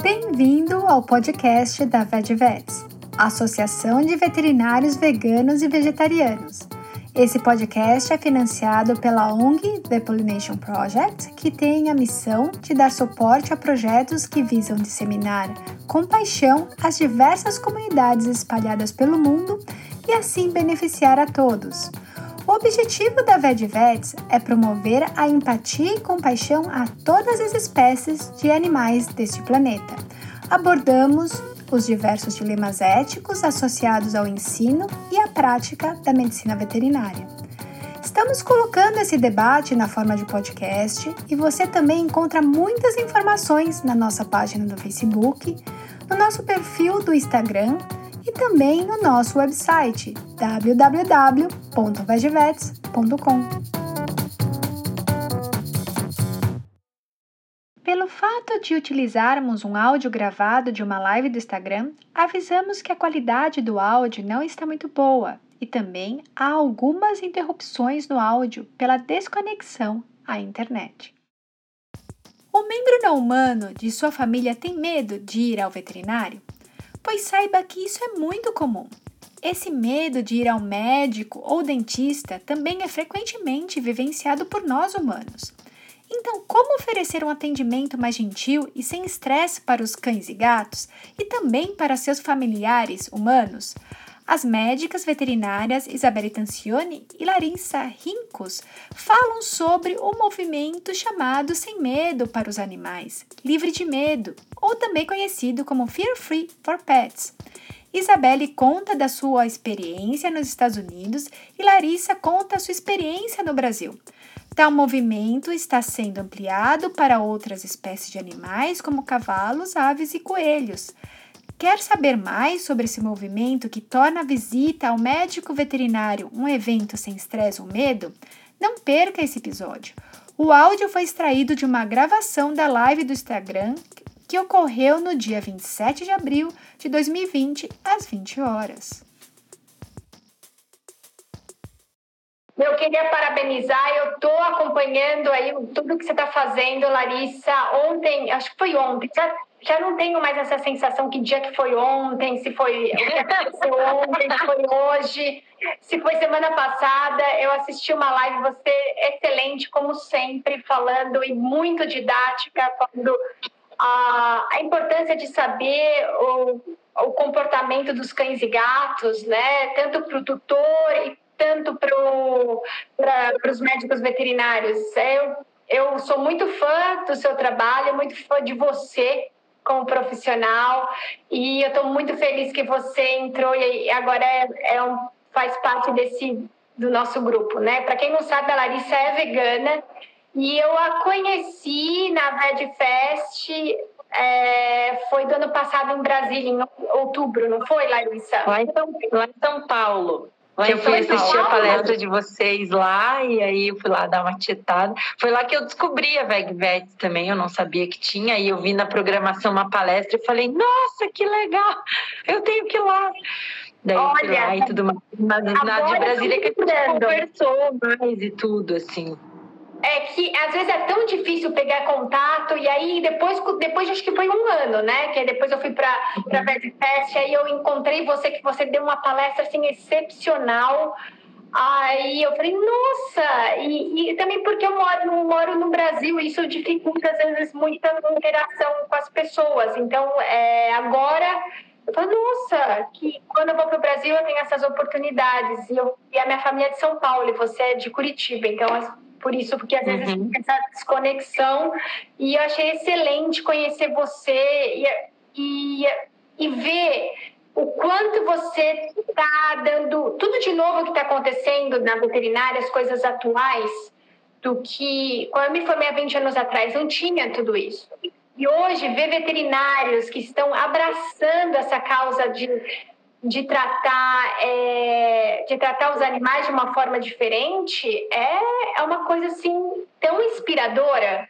Bem-vindo ao podcast da VetVets, Associação de Veterinários Veganos e Vegetarianos. Esse podcast é financiado pela ONG The Pollination Project, que tem a missão de dar suporte a projetos que visam disseminar com paixão as diversas comunidades espalhadas pelo mundo e assim beneficiar a todos. O objetivo da VetVets é promover a empatia e compaixão a todas as espécies de animais deste planeta. Abordamos os diversos dilemas éticos associados ao ensino e à prática da medicina veterinária. Estamos colocando esse debate na forma de podcast e você também encontra muitas informações na nossa página do Facebook, no nosso perfil do Instagram e também no nosso website www.vegevets.com. Pelo fato de utilizarmos um áudio gravado de uma live do Instagram, avisamos que a qualidade do áudio não está muito boa e também há algumas interrupções no áudio pela desconexão à internet. O membro não humano de sua família tem medo de ir ao veterinário? Pois saiba que isso é muito comum. Esse medo de ir ao médico ou dentista também é frequentemente vivenciado por nós humanos. Então, como oferecer um atendimento mais gentil e sem estresse para os cães e gatos e também para seus familiares humanos? As médicas veterinárias Isabelle Tancioni e Larissa Rincos falam sobre o movimento chamado Sem Medo para os Animais, Livre de Medo, ou também conhecido como Fear Free for Pets. Isabelle conta da sua experiência nos Estados Unidos e Larissa conta a sua experiência no Brasil. Tal movimento está sendo ampliado para outras espécies de animais, como cavalos, aves e coelhos. Quer saber mais sobre esse movimento que torna a visita ao médico veterinário um evento sem estresse ou medo? Não perca esse episódio. O áudio foi extraído de uma gravação da live do Instagram que ocorreu no dia 27 de abril de 2020, às 20 horas. Eu queria parabenizar, eu estou acompanhando aí tudo que você está fazendo, Larissa. Ontem, acho que foi ontem, já, já não tenho mais essa sensação que dia que foi ontem, se foi ontem, se foi hoje, se foi semana passada. Eu assisti uma live, você excelente, como sempre, falando e muito didática, falando a, a importância de saber o, o comportamento dos cães e gatos, né? Tanto para o tutor e tanto para os médicos veterinários. Eu, eu sou muito fã do seu trabalho, muito fã de você como profissional e eu estou muito feliz que você entrou e agora é, é um, faz parte desse do nosso grupo, né? Para quem não sabe, a Larissa é vegana e eu a conheci na VedFest é, foi do ano passado em Brasília, em outubro, não foi, Larissa? Lá em São, lá em São Paulo eu fui assistir a palestra de vocês lá e aí eu fui lá dar uma tietada. Foi lá que eu descobri a VegVet também, eu não sabia que tinha. E eu vi na programação uma palestra e falei, nossa, que legal, eu tenho que ir lá. Daí Olha, fui lá e tudo mais. Mas na de Brasília que a gente conversou mais e tudo, assim é que às vezes é tão difícil pegar contato, e aí depois, depois acho que foi um ano, né? Que depois eu fui para a VetFest, aí eu encontrei você, que você deu uma palestra assim excepcional. Aí eu falei, nossa! E, e também porque eu moro, moro no Brasil, isso dificulta às vezes muita interação com as pessoas. Então, é, agora eu falei, nossa, que quando eu vou para o Brasil eu tenho essas oportunidades. E, eu, e a minha família é de São Paulo, e você é de Curitiba, então por isso, porque às vezes uhum. tem essa desconexão. E eu achei excelente conhecer você e, e, e ver o quanto você está dando tudo de novo que está acontecendo na veterinária, as coisas atuais, do que quando eu me formei há 20 anos atrás, não tinha tudo isso. E hoje, ver veterinários que estão abraçando essa causa de de tratar, é, de tratar os animais de uma forma diferente é, é uma coisa assim tão inspiradora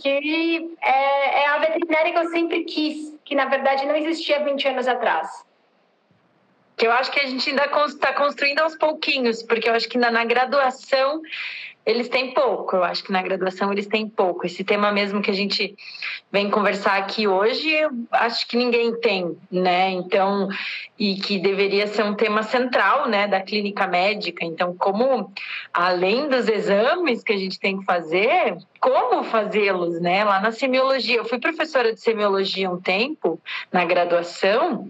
que é, é a veterinária que eu sempre quis, que na verdade não existia 20 anos atrás. eu acho que a gente ainda está construindo aos pouquinhos, porque eu acho que na, na graduação eles têm pouco, eu acho que na graduação eles têm pouco. Esse tema mesmo que a gente vem conversar aqui hoje, eu acho que ninguém tem, né? Então, e que deveria ser um tema central, né, da clínica médica. Então, como além dos exames que a gente tem que fazer, como fazê-los, né? Lá na semiologia, eu fui professora de semiologia um tempo na graduação,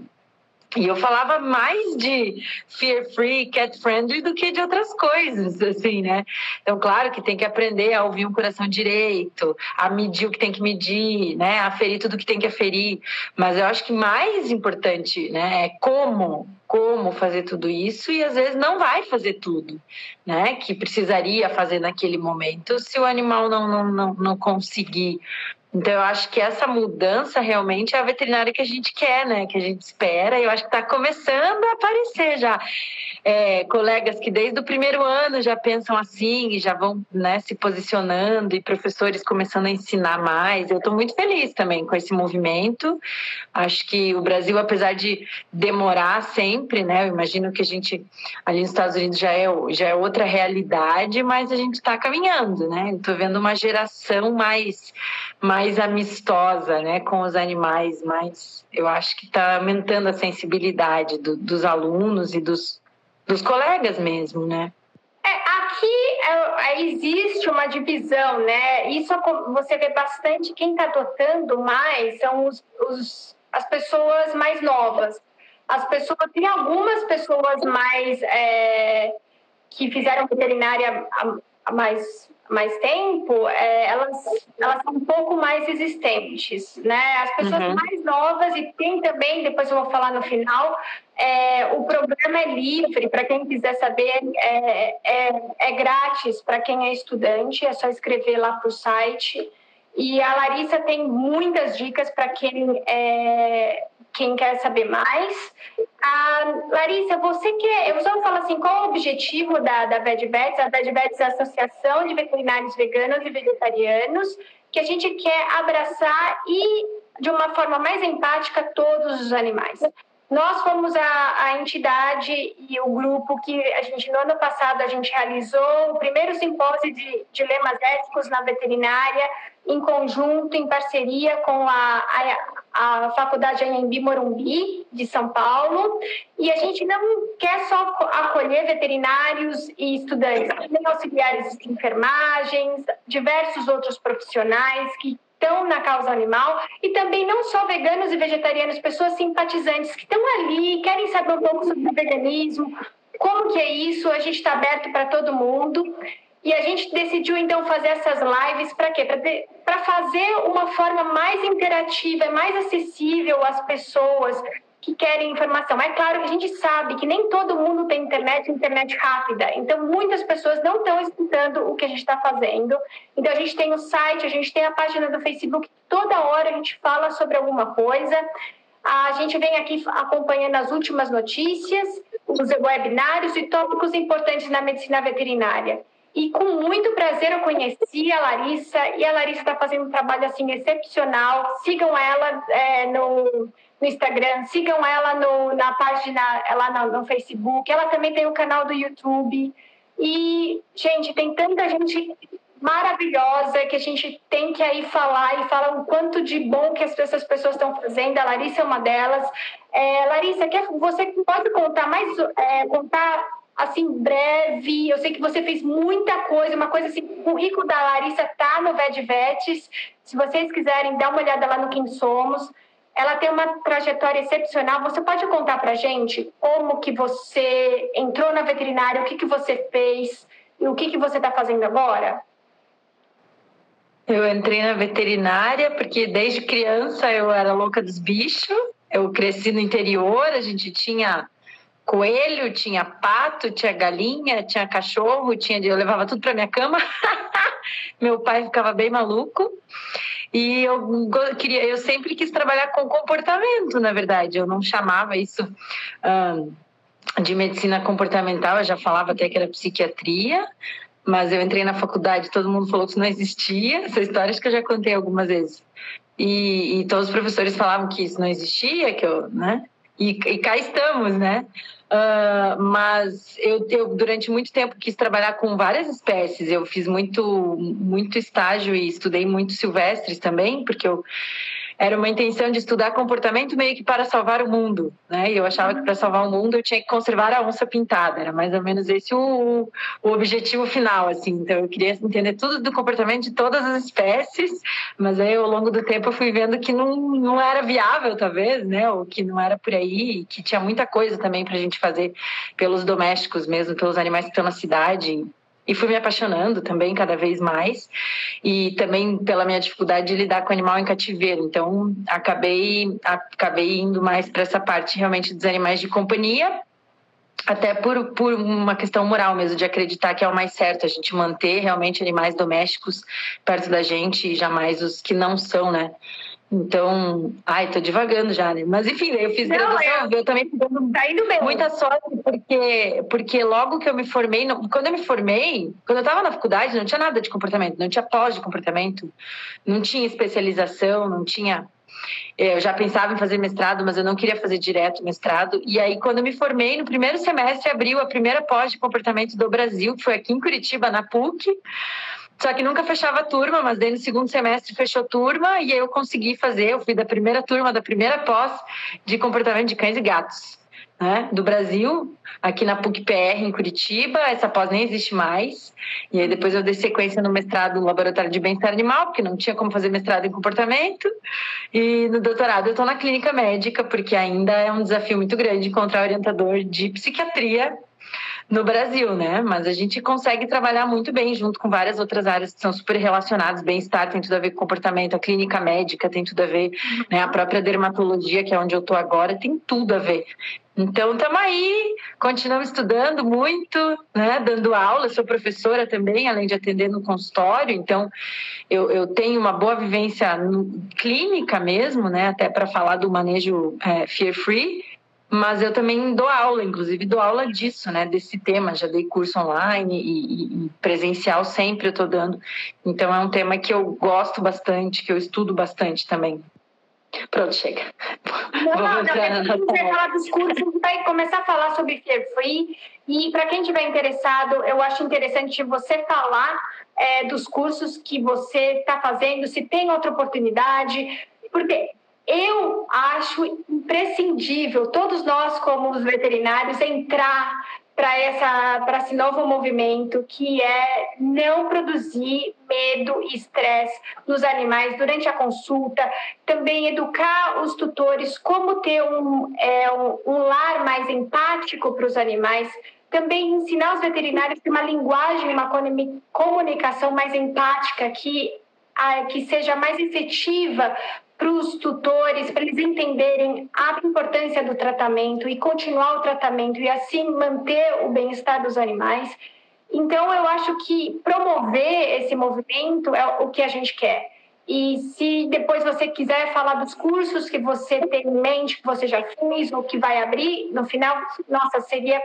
e eu falava mais de fear free, cat friendly do que de outras coisas, assim, né? Então, claro que tem que aprender a ouvir um coração direito, a medir o que tem que medir, né? A ferir tudo que tem que aferir. Mas eu acho que mais importante, né, é como, como fazer tudo isso e às vezes não vai fazer tudo, né? Que precisaria fazer naquele momento se o animal não, não, não, não conseguir então, eu acho que essa mudança realmente é a veterinária que a gente quer, né? Que a gente espera. E eu acho que está começando a aparecer já. É, colegas que desde o primeiro ano já pensam assim e já vão né, se posicionando e professores começando a ensinar mais. Eu estou muito feliz também com esse movimento. Acho que o Brasil, apesar de demorar sempre, né? Eu imagino que a gente ali nos Estados Unidos já é, já é outra realidade, mas a gente está caminhando, né? Estou vendo uma geração mais mais amistosa né, com os animais, mas eu acho que está aumentando a sensibilidade do, dos alunos e dos, dos colegas mesmo, né? É, aqui é, existe uma divisão, né? Isso você vê bastante. Quem está adotando mais são os, os, as pessoas mais novas. As pessoas tem algumas pessoas mais é, que fizeram veterinária há mais mais tempo, é, elas, elas são um pouco mais existentes, né? As pessoas uhum. mais novas e tem também, depois eu vou falar no final, é, o programa é livre para quem quiser saber, é, é, é grátis para quem é estudante, é só escrever lá para o site. E a Larissa tem muitas dicas para quem é, quem quer saber mais. Ah, Larissa, você quer. Eu só falo assim: qual o objetivo da, da VEDVETS? A VEDVETS é a Associação de Veterinários Veganos e Vegetarianos, que a gente quer abraçar e, de uma forma mais empática, todos os animais. Nós fomos a, a, entidade e o grupo que a gente, no ano passado, a gente realizou o primeiro simpósio de dilemas éticos na veterinária, em conjunto, em parceria com a, a, a Faculdade Anhembi Morumbi, de São Paulo. E a gente não quer só acolher veterinários e estudantes, também auxiliares de enfermagens, diversos outros profissionais que estão na causa animal e também não só veganos e vegetarianos, pessoas simpatizantes que estão ali, querem saber um pouco sobre o veganismo, como que é isso, a gente está aberto para todo mundo. E a gente decidiu então fazer essas lives para quê? Para fazer uma forma mais interativa, mais acessível às pessoas que querem informação. É claro que a gente sabe que nem todo mundo tem internet, internet rápida. Então, muitas pessoas não estão escutando o que a gente está fazendo. Então, a gente tem o site, a gente tem a página do Facebook. Toda hora a gente fala sobre alguma coisa. A gente vem aqui acompanhando as últimas notícias, os webinários e tópicos importantes na medicina veterinária. E com muito prazer eu conheci a Larissa e a Larissa está fazendo um trabalho assim excepcional. Sigam ela é, no, no, Instagram, sigam ela no, na página lá no, no Facebook. Ela também tem o um canal do YouTube. E, gente, tem tanta gente maravilhosa que a gente tem que aí falar e falar o quanto de bom que essas pessoas estão fazendo. A Larissa é uma delas. É, Larissa, quer, você pode contar mais, é, contar assim, breve. Eu sei que você fez muita coisa, uma coisa assim, o currículo da Larissa tá no VEDVETS. Se vocês quiserem dar uma olhada lá no Quem Somos. Ela tem uma trajetória excepcional. Você pode contar pra gente como que você entrou na veterinária, o que que você fez e o que que você está fazendo agora? Eu entrei na veterinária porque desde criança eu era louca dos bichos. Eu cresci no interior, a gente tinha coelho, tinha pato, tinha galinha, tinha cachorro, tinha eu levava tudo para minha cama. Meu pai ficava bem maluco. E eu queria, eu sempre quis trabalhar com comportamento, na verdade. Eu não chamava isso um, de medicina comportamental, eu já falava até que era psiquiatria, mas eu entrei na faculdade, todo mundo falou que isso não existia. Essa história acho que eu já contei algumas vezes. E, e todos os professores falavam que isso não existia, que eu, né? E, e cá estamos, né? Uh, mas eu, eu, durante muito tempo quis trabalhar com várias espécies. Eu fiz muito, muito estágio e estudei muito silvestres também, porque eu era uma intenção de estudar comportamento meio que para salvar o mundo, né? E eu achava que para salvar o mundo eu tinha que conservar a onça pintada, era mais ou menos esse o, o objetivo final, assim. Então eu queria entender tudo do comportamento de todas as espécies, mas aí ao longo do tempo eu fui vendo que não, não era viável, talvez, né? Ou que não era por aí, que tinha muita coisa também para a gente fazer pelos domésticos mesmo, pelos animais que estão na cidade e fui me apaixonando também cada vez mais. E também pela minha dificuldade de lidar com animal em cativeiro. Então acabei acabei indo mais para essa parte realmente dos animais de companhia. Até por, por uma questão moral mesmo de acreditar que é o mais certo a gente manter realmente animais domésticos perto da gente e jamais os que não são né então, ai, tô divagando já, né? Mas enfim, eu fiz Não, graduação, eu, eu também fiz tá indo bem. muita sorte, porque, porque logo que eu me formei, quando eu me formei, quando eu estava na faculdade, não tinha nada de comportamento, não tinha pós de comportamento, não tinha especialização, não tinha. Eu já pensava em fazer mestrado, mas eu não queria fazer direto mestrado. E aí, quando eu me formei, no primeiro semestre, abriu a primeira pós de comportamento do Brasil, que foi aqui em Curitiba, na PUC. Só que nunca fechava turma, mas daí no segundo semestre fechou turma e eu consegui fazer, eu fui da primeira turma, da primeira pós de comportamento de cães e gatos. Né, do Brasil, aqui na PUC-PR em Curitiba, essa pós nem existe mais. E aí depois eu dei sequência no mestrado no Laboratório de Bem-Estar Animal, porque não tinha como fazer mestrado em comportamento. E no doutorado eu estou na clínica médica, porque ainda é um desafio muito grande encontrar orientador de psiquiatria no Brasil, né? Mas a gente consegue trabalhar muito bem junto com várias outras áreas que são super relacionadas. Bem-estar tem tudo a ver com comportamento, a clínica médica tem tudo a ver, né? A própria dermatologia, que é onde eu estou agora, tem tudo a ver. Então, estamos aí, continuamos estudando muito, né, dando aula, sou professora também, além de atender no consultório, então eu, eu tenho uma boa vivência no, clínica mesmo, né, até para falar do manejo é, fear-free, mas eu também dou aula, inclusive dou aula disso, né? Desse tema. Já dei curso online e, e presencial sempre eu estou dando. Então é um tema que eu gosto bastante, que eu estudo bastante também. Pronto, chega. Não, não, não, falar dos cursos, vai começar a falar sobre Fear Free. E para quem estiver interessado, eu acho interessante você falar é, dos cursos que você está fazendo, se tem outra oportunidade, porque eu acho imprescindível todos nós como os veterinários entrar para essa para esse novo movimento que é não produzir medo e estresse nos animais durante a consulta, também educar os tutores como ter um, é, um, um lar mais empático para os animais, também ensinar os veterinários uma linguagem, uma comunicação mais empática que que seja mais efetiva para os tutores, para eles entenderem a importância do tratamento e continuar o tratamento e assim manter o bem-estar dos animais. Então, eu acho que promover esse movimento é o que a gente quer. E se depois você quiser falar dos cursos que você tem em mente, que você já fez ou que vai abrir, no final, nossa, seria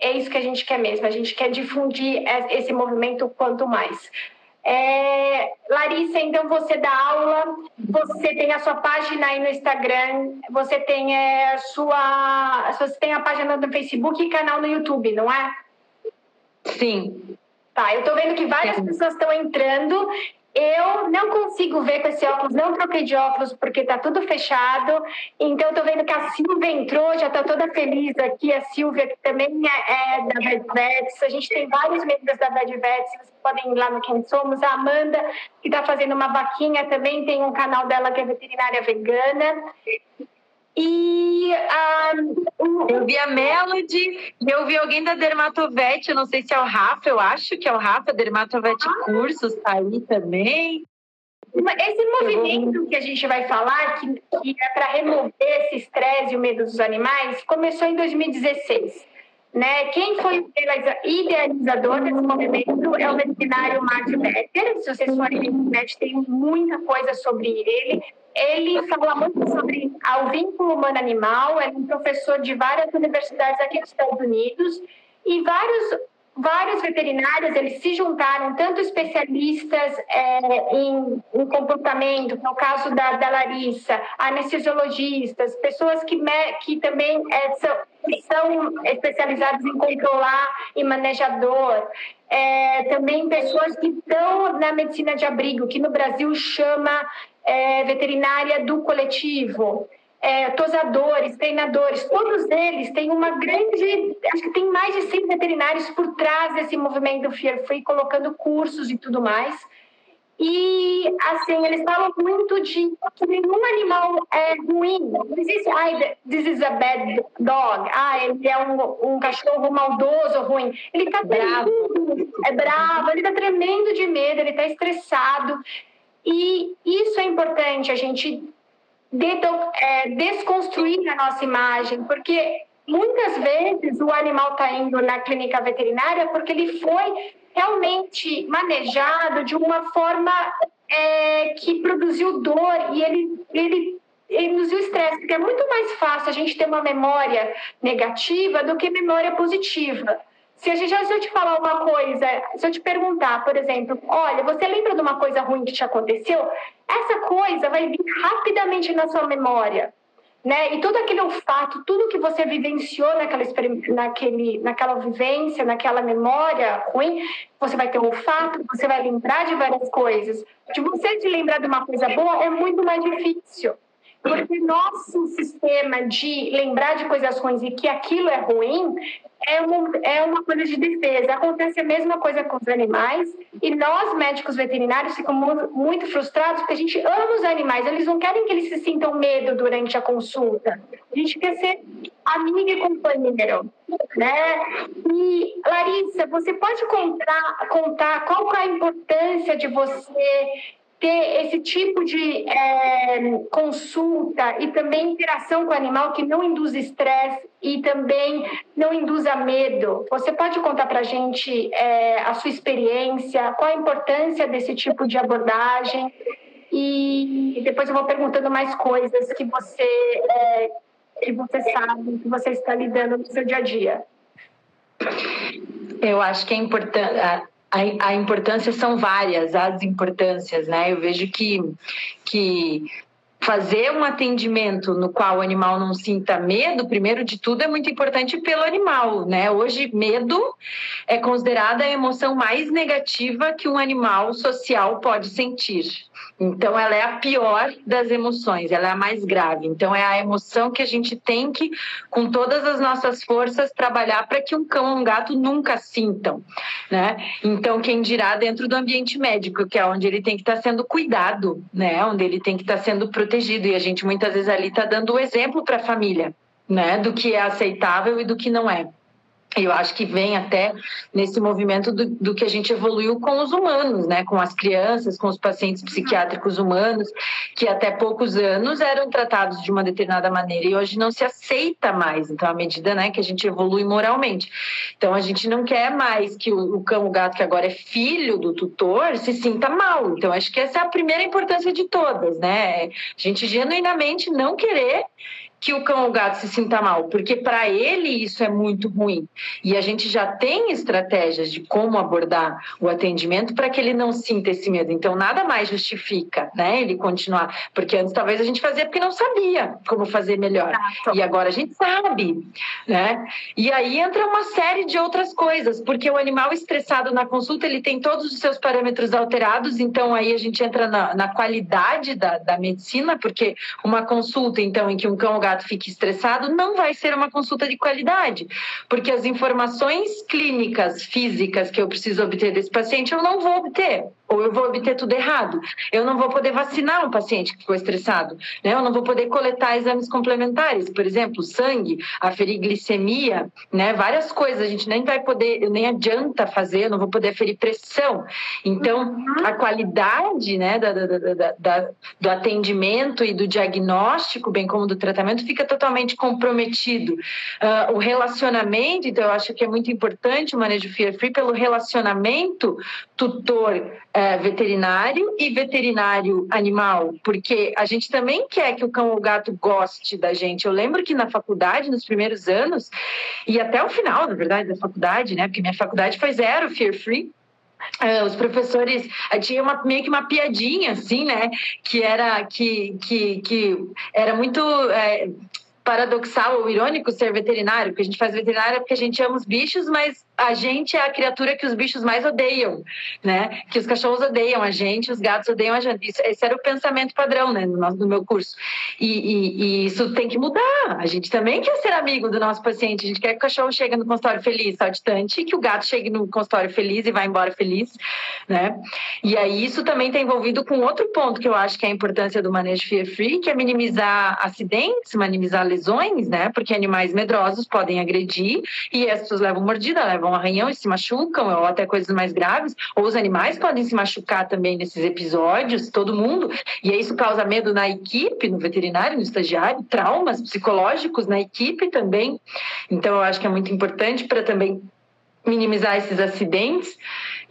é isso que a gente quer mesmo. A gente quer difundir esse movimento quanto mais. É, Larissa, então você dá aula, você tem a sua página aí no Instagram, você tem é, a sua, você tem a página no Facebook e canal no YouTube, não é? Sim. Tá, eu tô vendo que várias Sim. pessoas estão entrando eu não consigo ver com esse óculos, não troquei de óculos porque tá tudo fechado. Então, eu tô vendo que a Silvia entrou, já tá toda feliz aqui. A Silvia, que também é, é da Vedvets. A gente tem vários membros da Vedvets, vocês podem ir lá no Quem Somos. A Amanda, que tá fazendo uma vaquinha, também tem um canal dela que é veterinária vegana. E um, eu vi a Melody e eu vi alguém da Dermatovete, eu não sei se é o Rafa, eu acho que é o Rafa, Dermatovete ah. Cursos, tá aí também. Esse movimento que a gente vai falar, que, que é para remover esse estresse e o medo dos animais, começou em 2016. Né? Quem foi o idealizador desse movimento é o veterinário Martin Becker. Se vocês forem na internet, tem muita coisa sobre ele. Ele fala muito sobre o vínculo humano-animal, é um professor de várias universidades aqui dos Estados Unidos, e vários vários veterinários eles se juntaram, tanto especialistas é, em, em, comportamento, no caso da, da Larissa, anestesiologistas, pessoas que, me, que também é, são, são especializadas em controlar e manejador, é, também pessoas que estão na medicina de abrigo, que no Brasil chama é, veterinária do coletivo é, tosadores, treinadores, todos eles têm uma grande. Acho que tem mais de 100 veterinários por trás desse movimento Fear Free, colocando cursos e tudo mais. E, assim, eles falam muito de que nenhum animal é ruim. Não existe, ah, this is a bad dog. Ah, ele é um, um cachorro maldoso, ruim. Ele está tremendo, é bravo, ele está tremendo de medo, ele está estressado. E isso é importante, a gente é, desconstruir a nossa imagem, porque muitas vezes o animal está indo na clínica veterinária porque ele foi realmente manejado de uma forma é, que produziu dor e ele, ele induziu estresse, porque é muito mais fácil a gente ter uma memória negativa do que memória positiva. Se, a gente, se eu te falar uma coisa, se eu te perguntar, por exemplo, olha, você lembra de uma coisa ruim que te aconteceu? Essa coisa vai vir rapidamente na sua memória. Né? E todo aquele olfato, tudo que você vivenciou naquela, naquele, naquela vivência, naquela memória ruim, você vai ter um olfato, você vai lembrar de várias coisas. De você se lembrar de uma coisa boa é muito mais difícil. Porque nosso sistema de lembrar de coisas ruins e que aquilo é ruim é uma, é uma coisa de defesa. Acontece a mesma coisa com os animais e nós, médicos veterinários, ficamos muito frustrados porque a gente ama os animais, eles não querem que eles se sintam medo durante a consulta. A gente quer ser amigo e companheiro, né? E, Larissa, você pode contar, contar qual é a importância de você ter esse tipo de é, consulta e também interação com o animal que não induz estresse e também não induza medo. Você pode contar para a gente é, a sua experiência, qual a importância desse tipo de abordagem e depois eu vou perguntando mais coisas que você é, que você sabe, que você está lidando no seu dia a dia. Eu acho que é importante a, a importância são várias, as importâncias, né? Eu vejo que, que fazer um atendimento no qual o animal não sinta medo, primeiro de tudo, é muito importante pelo animal, né? Hoje, medo é considerada a emoção mais negativa que um animal social pode sentir. Então, ela é a pior das emoções, ela é a mais grave. Então, é a emoção que a gente tem que, com todas as nossas forças, trabalhar para que um cão ou um gato nunca sintam, né? Então, quem dirá dentro do ambiente médico, que é onde ele tem que estar sendo cuidado, né? Onde ele tem que estar sendo protegido. E a gente muitas vezes ali está dando o exemplo para a família, né? Do que é aceitável e do que não é eu acho que vem até nesse movimento do, do, que a gente evoluiu com os humanos, né? com as crianças, com os pacientes psiquiátricos humanos, que até poucos anos eram tratados de uma determinada maneira e hoje não se aceita mais. Então, à medida né, que a gente evolui moralmente. Então, a gente não quer mais que o, o cão, o gato, que agora é filho do tutor, se sinta mal. Então, acho que essa é a primeira importância de todas, né? A gente genuinamente não querer que o cão ou gato se sinta mal, porque para ele isso é muito ruim. E a gente já tem estratégias de como abordar o atendimento para que ele não sinta esse medo. Então, nada mais justifica, né, ele continuar. Porque antes talvez a gente fazia porque não sabia como fazer melhor. E agora a gente sabe, né? E aí entra uma série de outras coisas, porque o animal estressado na consulta, ele tem todos os seus parâmetros alterados, então aí a gente entra na, na qualidade da, da medicina, porque uma consulta, então, em que um cão ou gato fique estressado, não vai ser uma consulta de qualidade, porque as informações clínicas, físicas que eu preciso obter desse paciente, eu não vou obter ou eu vou obter tudo errado. Eu não vou poder vacinar um paciente que ficou estressado, né? Eu não vou poder coletar exames complementares, por exemplo, sangue, aferir glicemia, né? Várias coisas a gente nem vai poder, nem adianta fazer, eu não vou poder aferir pressão. Então, uhum. a qualidade, né, da, da, da, da, do atendimento e do diagnóstico, bem como do tratamento, fica totalmente comprometido. Uh, o relacionamento, então, eu acho que é muito importante o manejo fear free pelo relacionamento tutor é, veterinário e veterinário animal, porque a gente também quer que o cão ou o gato goste da gente. Eu lembro que na faculdade, nos primeiros anos, e até o final, na verdade, da faculdade, né? Porque minha faculdade foi zero fear free. Uh, os professores uh, tinha uma, meio que uma piadinha assim né que era que que, que era muito uh, paradoxal ou irônico ser veterinário, porque a gente faz veterinária porque a gente ama os bichos, mas a gente é a criatura que os bichos mais odeiam, né? Que os cachorros odeiam a gente, os gatos odeiam a gente. Isso, esse era o pensamento padrão, né, no, nosso, no meu curso. E, e, e, isso tem que mudar. A gente também quer ser amigo do nosso paciente. A gente quer que o cachorro chegue no consultório feliz, saltitante, que o gato chegue no consultório feliz e vá embora feliz, né? E aí isso também está envolvido com outro ponto que eu acho que é a importância do manejo fear free, que é minimizar acidentes, minimizar lesões, né? Porque animais medrosos podem agredir e as pessoas levam mordida, levam um arranhão e se machucam, ou até coisas mais graves, ou os animais podem se machucar também nesses episódios, todo mundo, e isso causa medo na equipe, no veterinário, no estagiário, traumas psicológicos na equipe também. Então, eu acho que é muito importante para também minimizar esses acidentes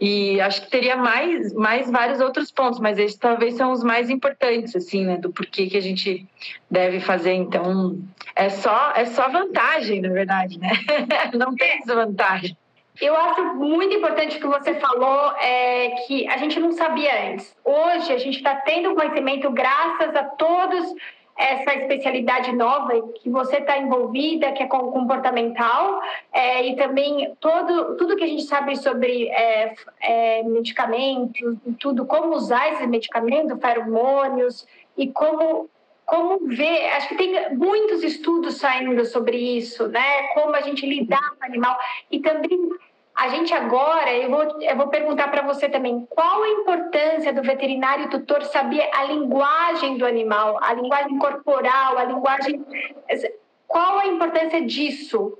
e acho que teria mais, mais vários outros pontos, mas esses talvez são os mais importantes, assim, né, do porquê que a gente deve fazer. Então, é só, é só vantagem, na verdade, né? Não tem desvantagem. Eu acho muito importante o que você falou, é, que a gente não sabia antes. Hoje a gente está tendo conhecimento graças a todos essa especialidade nova que você está envolvida, que é comportamental, é, e também todo, tudo que a gente sabe sobre é, é, medicamentos, tudo, como usar esses medicamentos, feromônios, e como como ver, acho que tem muitos estudos saindo sobre isso, né? Como a gente lidar com o animal e também a gente agora, eu vou, eu vou perguntar para você também, qual a importância do veterinário tutor saber a linguagem do animal, a linguagem corporal, a linguagem. Qual a importância disso?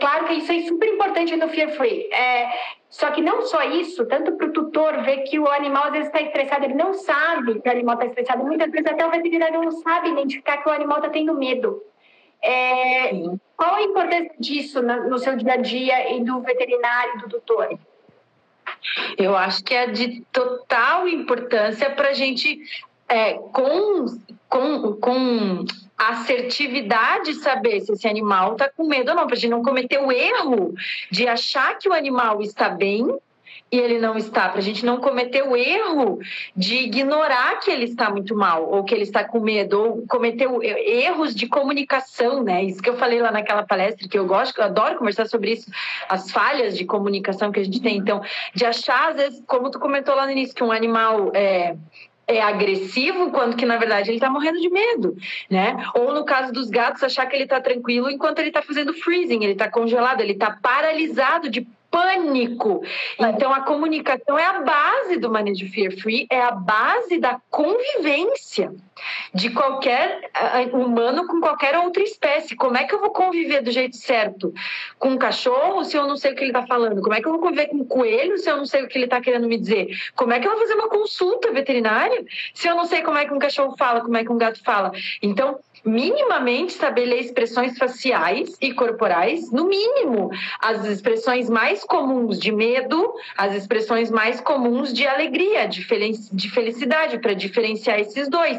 Claro que isso é super importante no Fear Free. É, só que não só isso, tanto para o tutor ver que o animal às vezes está estressado, ele não sabe que o animal está estressado. Muitas vezes até o veterinário não sabe identificar que o animal está tendo medo. É, qual a importância disso no seu dia a dia e do veterinário, do doutor? Eu acho que é de total importância para a gente, é, com, com, com assertividade, saber se esse animal está com medo ou não, para a gente não cometer o erro de achar que o animal está bem e ele não está, para a gente não cometer o erro de ignorar que ele está muito mal, ou que ele está com medo, ou cometer erros de comunicação, né? Isso que eu falei lá naquela palestra, que eu gosto, eu adoro conversar sobre isso, as falhas de comunicação que a gente tem. Então, de achar, às vezes, como tu comentou lá no início, que um animal é, é agressivo quando que na verdade ele está morrendo de medo, né? Ou no caso dos gatos achar que ele está tranquilo enquanto ele está fazendo freezing, ele está congelado, ele está paralisado de pânico. Então, a comunicação é a base do manejo fear free, é a base da convivência de qualquer humano com qualquer outra espécie. Como é que eu vou conviver do jeito certo com um cachorro se eu não sei o que ele está falando? Como é que eu vou conviver com um coelho se eu não sei o que ele está querendo me dizer? Como é que eu vou fazer uma consulta veterinária se eu não sei como é que um cachorro fala, como é que um gato fala? Então, minimamente saber ler expressões faciais e corporais, no mínimo, as expressões mais comuns de medo, as expressões mais comuns de alegria, de felicidade, para diferenciar esses dois.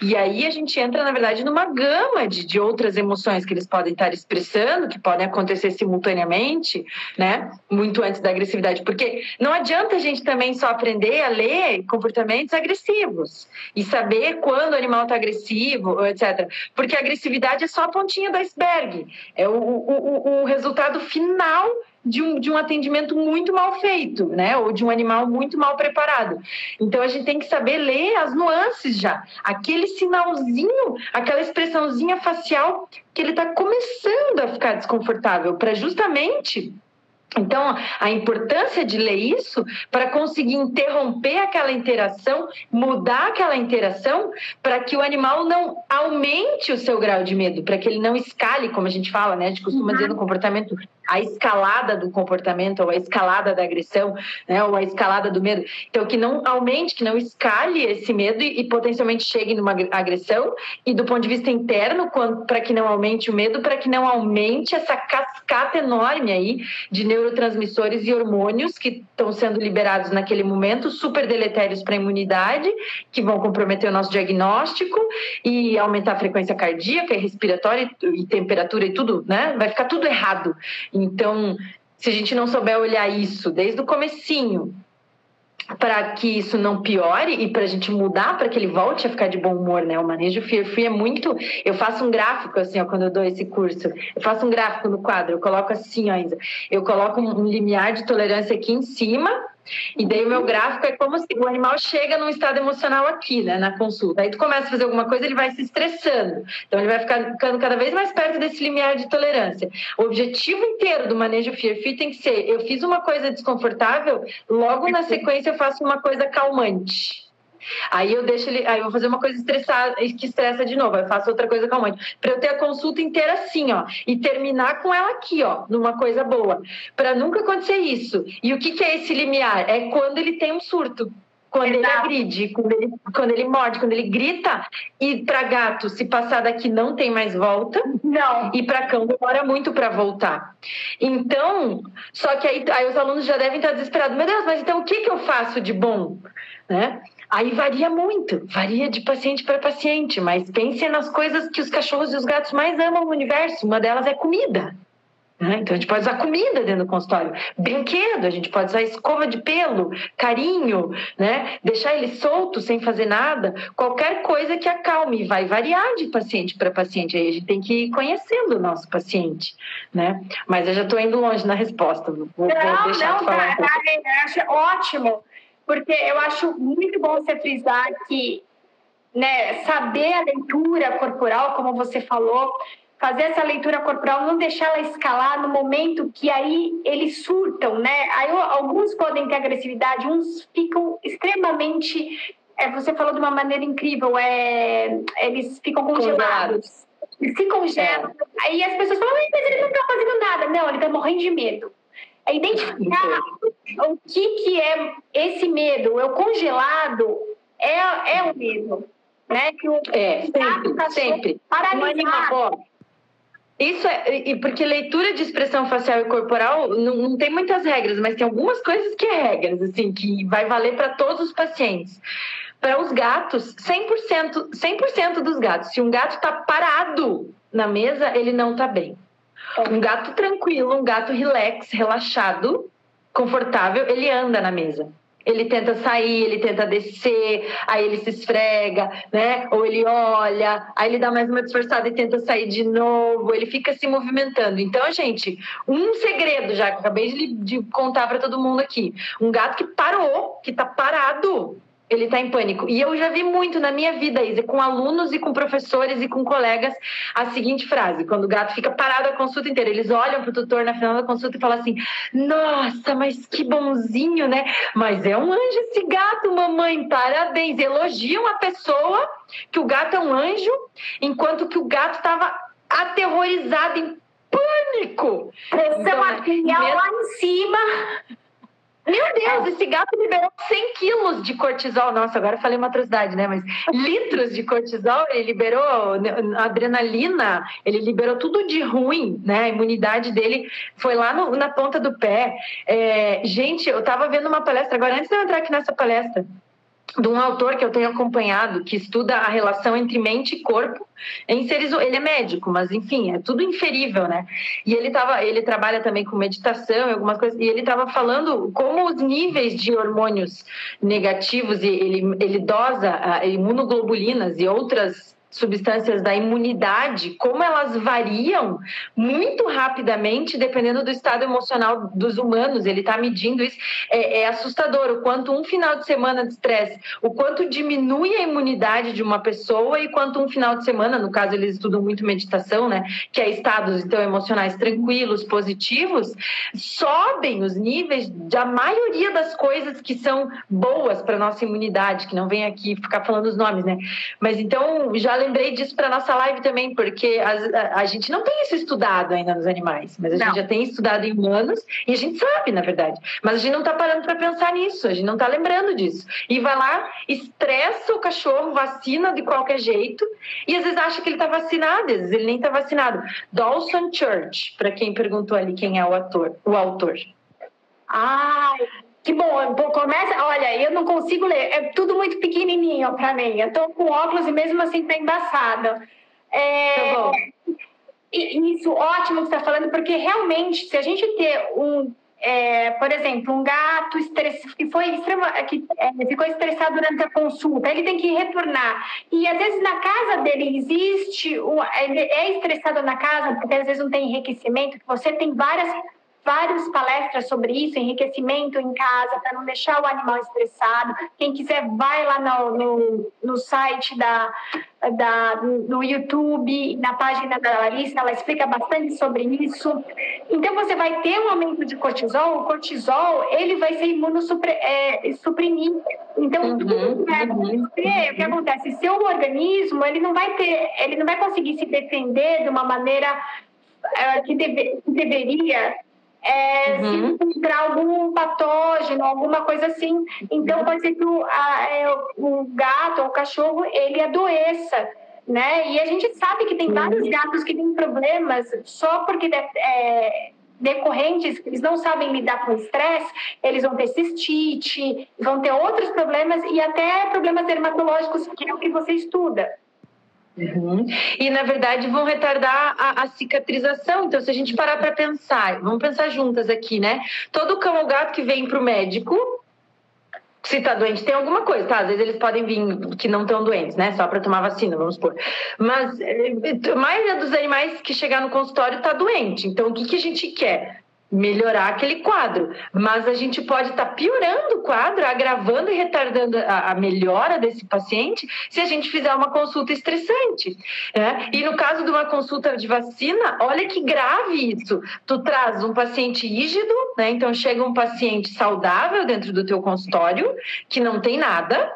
E aí a gente entra, na verdade, numa gama de, de outras emoções que eles podem estar expressando, que podem acontecer simultaneamente, né? Muito antes da agressividade, porque não adianta a gente também só aprender a ler comportamentos agressivos e saber quando o animal está agressivo, etc porque a agressividade é só a pontinha do iceberg, é o, o, o resultado final de um, de um atendimento muito mal feito, né? Ou de um animal muito mal preparado. Então a gente tem que saber ler as nuances já, aquele sinalzinho, aquela expressãozinha facial que ele está começando a ficar desconfortável, para justamente então, a importância de ler isso para conseguir interromper aquela interação, mudar aquela interação, para que o animal não aumente o seu grau de medo, para que ele não escale, como a gente fala, né? A gente costuma uhum. dizer no comportamento a escalada do comportamento, ou a escalada da agressão, né, ou a escalada do medo. Então, que não aumente, que não escale esse medo e, e potencialmente chegue numa agressão, e do ponto de vista interno, para que não aumente o medo, para que não aumente essa cascata enorme aí de neurotransmissores e hormônios que estão sendo liberados naquele momento, super deletérios para a imunidade, que vão comprometer o nosso diagnóstico e aumentar a frequência cardíaca e respiratória e, e temperatura e tudo, né? Vai ficar tudo errado. Então, se a gente não souber olhar isso desde o comecinho, para que isso não piore e para a gente mudar para que ele volte a ficar de bom humor, né? O manejo Fear Free é muito. Eu faço um gráfico assim, ó, quando eu dou esse curso. Eu faço um gráfico no quadro, eu coloco assim, ó, Isa. Eu coloco um limiar de tolerância aqui em cima e daí o meu gráfico é como se o animal chega num estado emocional aqui, né, na consulta. Aí tu começa a fazer alguma coisa, ele vai se estressando. Então ele vai ficando cada vez mais perto desse limiar de tolerância. O objetivo inteiro do manejo Fear Fit tem que ser: eu fiz uma coisa desconfortável, logo na sequência eu faço uma coisa calmante. Aí eu deixo ele, aí eu vou fazer uma coisa estressada, que estressa de novo, aí eu faço outra coisa calmante, para eu ter a consulta inteira assim, ó, e terminar com ela aqui, ó, numa coisa boa, para nunca acontecer isso. E o que, que é esse limiar? É quando ele tem um surto quando ele agride, quando ele, quando ele morde, quando ele grita. E para gato, se passar daqui não tem mais volta. Não. E para cão demora muito para voltar. Então, só que aí, aí os alunos já devem estar desesperados. Meu Deus, mas então o que, que eu faço de bom? Né? Aí varia muito, varia de paciente para paciente, mas pense nas coisas que os cachorros e os gatos mais amam no universo. Uma delas é comida. Né? Então a gente pode usar comida dentro do consultório, brinquedo, a gente pode usar escova de pelo, carinho, né? deixar ele solto sem fazer nada, qualquer coisa que acalme, vai variar de paciente para paciente. Aí a gente tem que ir conhecendo o nosso paciente, né? Mas eu já estou indo longe na resposta. Vou, não, vou deixar não, falar. Tá, um acho ótimo porque eu acho muito bom você frisar que né, saber a leitura corporal, como você falou, fazer essa leitura corporal, não deixar ela escalar no momento que aí eles surtam, né? Aí alguns podem ter agressividade, uns ficam extremamente. É, você falou de uma maneira incrível, é, eles ficam congelados. Eles se congelam. É. Aí as pessoas falam, mas ele não está fazendo nada. Não, ele está morrendo de medo é identificar o que, que é esse medo. É o congelado é, é o medo. Né? Que o é, sempre, tá sempre. Paralisado. Isso é, e porque leitura de expressão facial e corporal não, não, tem muitas regras, mas tem algumas coisas que é regras, assim, que vai valer para todos os pacientes. Para os gatos, 100%, 100% dos gatos, se um gato está parado na mesa, ele não está bem. Um gato tranquilo, um gato relax, relaxado, confortável, ele anda na mesa. Ele tenta sair, ele tenta descer, aí ele se esfrega, né? Ou ele olha, aí ele dá mais uma disfarçada e tenta sair de novo, ele fica se movimentando. Então, gente, um segredo já que eu acabei de, de contar para todo mundo aqui: um gato que parou, que tá parado, ele está em pânico. E eu já vi muito na minha vida, Isa, com alunos e com professores e com colegas, a seguinte frase: quando o gato fica parado a consulta inteira, eles olham para o tutor na final da consulta e falam assim: Nossa, mas que bonzinho, né? Mas é um anjo esse gato, mamãe, parabéns. Elogiam a pessoa que o gato é um anjo, enquanto que o gato estava aterrorizado, em pânico. Pressão então, arterial mesmo... lá em cima. Meu Deus, esse gato liberou 100 quilos de cortisol. Nossa, agora eu falei uma atrocidade, né? Mas litros de cortisol, ele liberou adrenalina, ele liberou tudo de ruim, né? A imunidade dele foi lá no, na ponta do pé. É, gente, eu tava vendo uma palestra agora, antes de eu entrar aqui nessa palestra, de um autor que eu tenho acompanhado, que estuda a relação entre mente e corpo em seres. Ele é médico, mas enfim, é tudo inferível, né? E ele, tava, ele trabalha também com meditação e algumas coisas, e ele estava falando como os níveis de hormônios negativos, e ele, ele dosa uh, imunoglobulinas e outras substâncias da imunidade, como elas variam muito rapidamente dependendo do estado emocional dos humanos. Ele está medindo isso. É, é, assustador o quanto um final de semana de estresse, o quanto diminui a imunidade de uma pessoa e quanto um final de semana, no caso eles estudam muito meditação, né, que é estados então emocionais tranquilos, positivos, sobem os níveis da maioria das coisas que são boas para nossa imunidade, que não vem aqui ficar falando os nomes, né? Mas então já lembrei disso para nossa live também, porque a, a, a, gente não tem isso estudado ainda nos animais, mas a não. gente já tem estudado em humanos e a gente sabe, na verdade. Mas a gente não está parando para pensar nisso, a gente não está lembrando disso. E vai lá, estressa o cachorro, vacina de qualquer jeito, e às vezes acha que ele está vacinado, às vezes ele nem está vacinado. Dawson Church, para quem perguntou ali quem é o ator, o autor. Ai, que bom, começa. Olha, eu não consigo ler, é tudo muito pequenininho para mim. Eu tô com óculos e mesmo assim tá embaçado. É, tá bom. Isso, ótimo que você está falando, porque realmente, se a gente ter um, é, por exemplo, um gato estress, que foi extrema, que é, ficou estressado durante a consulta, ele tem que retornar. E às vezes na casa dele existe, ele é estressado na casa, porque às vezes não tem enriquecimento, que você tem várias várias palestras sobre isso, enriquecimento em casa, para não deixar o animal estressado. Quem quiser, vai lá no, no, no site da, da, no YouTube, na página da Larissa, ela explica bastante sobre isso. Então, você vai ter um aumento de cortisol, o cortisol, ele vai ser imunossuprimir. É, então, uhum, tudo que acontecer, o que acontece? Seu organismo, ele não vai ter, ele não vai conseguir se defender de uma maneira uh, que, deve, que deveria é, uhum. se encontrar algum patógeno, alguma coisa assim. Então, pode ser que o, a, é, o gato ou o cachorro, ele adoeça, né? E a gente sabe que tem vários uhum. gatos que têm problemas só porque é, decorrentes, eles não sabem lidar com o estresse, eles vão ter cistite, vão ter outros problemas e até problemas dermatológicos, que é o que você estuda. Uhum. E, na verdade, vão retardar a, a, cicatrização. Então, se a gente parar para pensar, vamos pensar juntas aqui, né? Todo cão ou gato que vem para o médico, se está doente, tem alguma coisa, tá? Às vezes eles podem vir que não estão doentes, né? Só para tomar vacina, vamos supor. Mas eh, a maioria dos animais que chegar no consultório está doente. Então, o que, que a gente quer? Melhorar aquele quadro, mas a gente pode estar tá piorando o quadro, agravando e retardando a, a, melhora desse paciente se a gente fizer uma consulta estressante. Né? E no caso de uma consulta de vacina, olha que grave isso. Tu traz um paciente rígido, né? então chega um paciente saudável dentro do teu consultório, que não tem nada,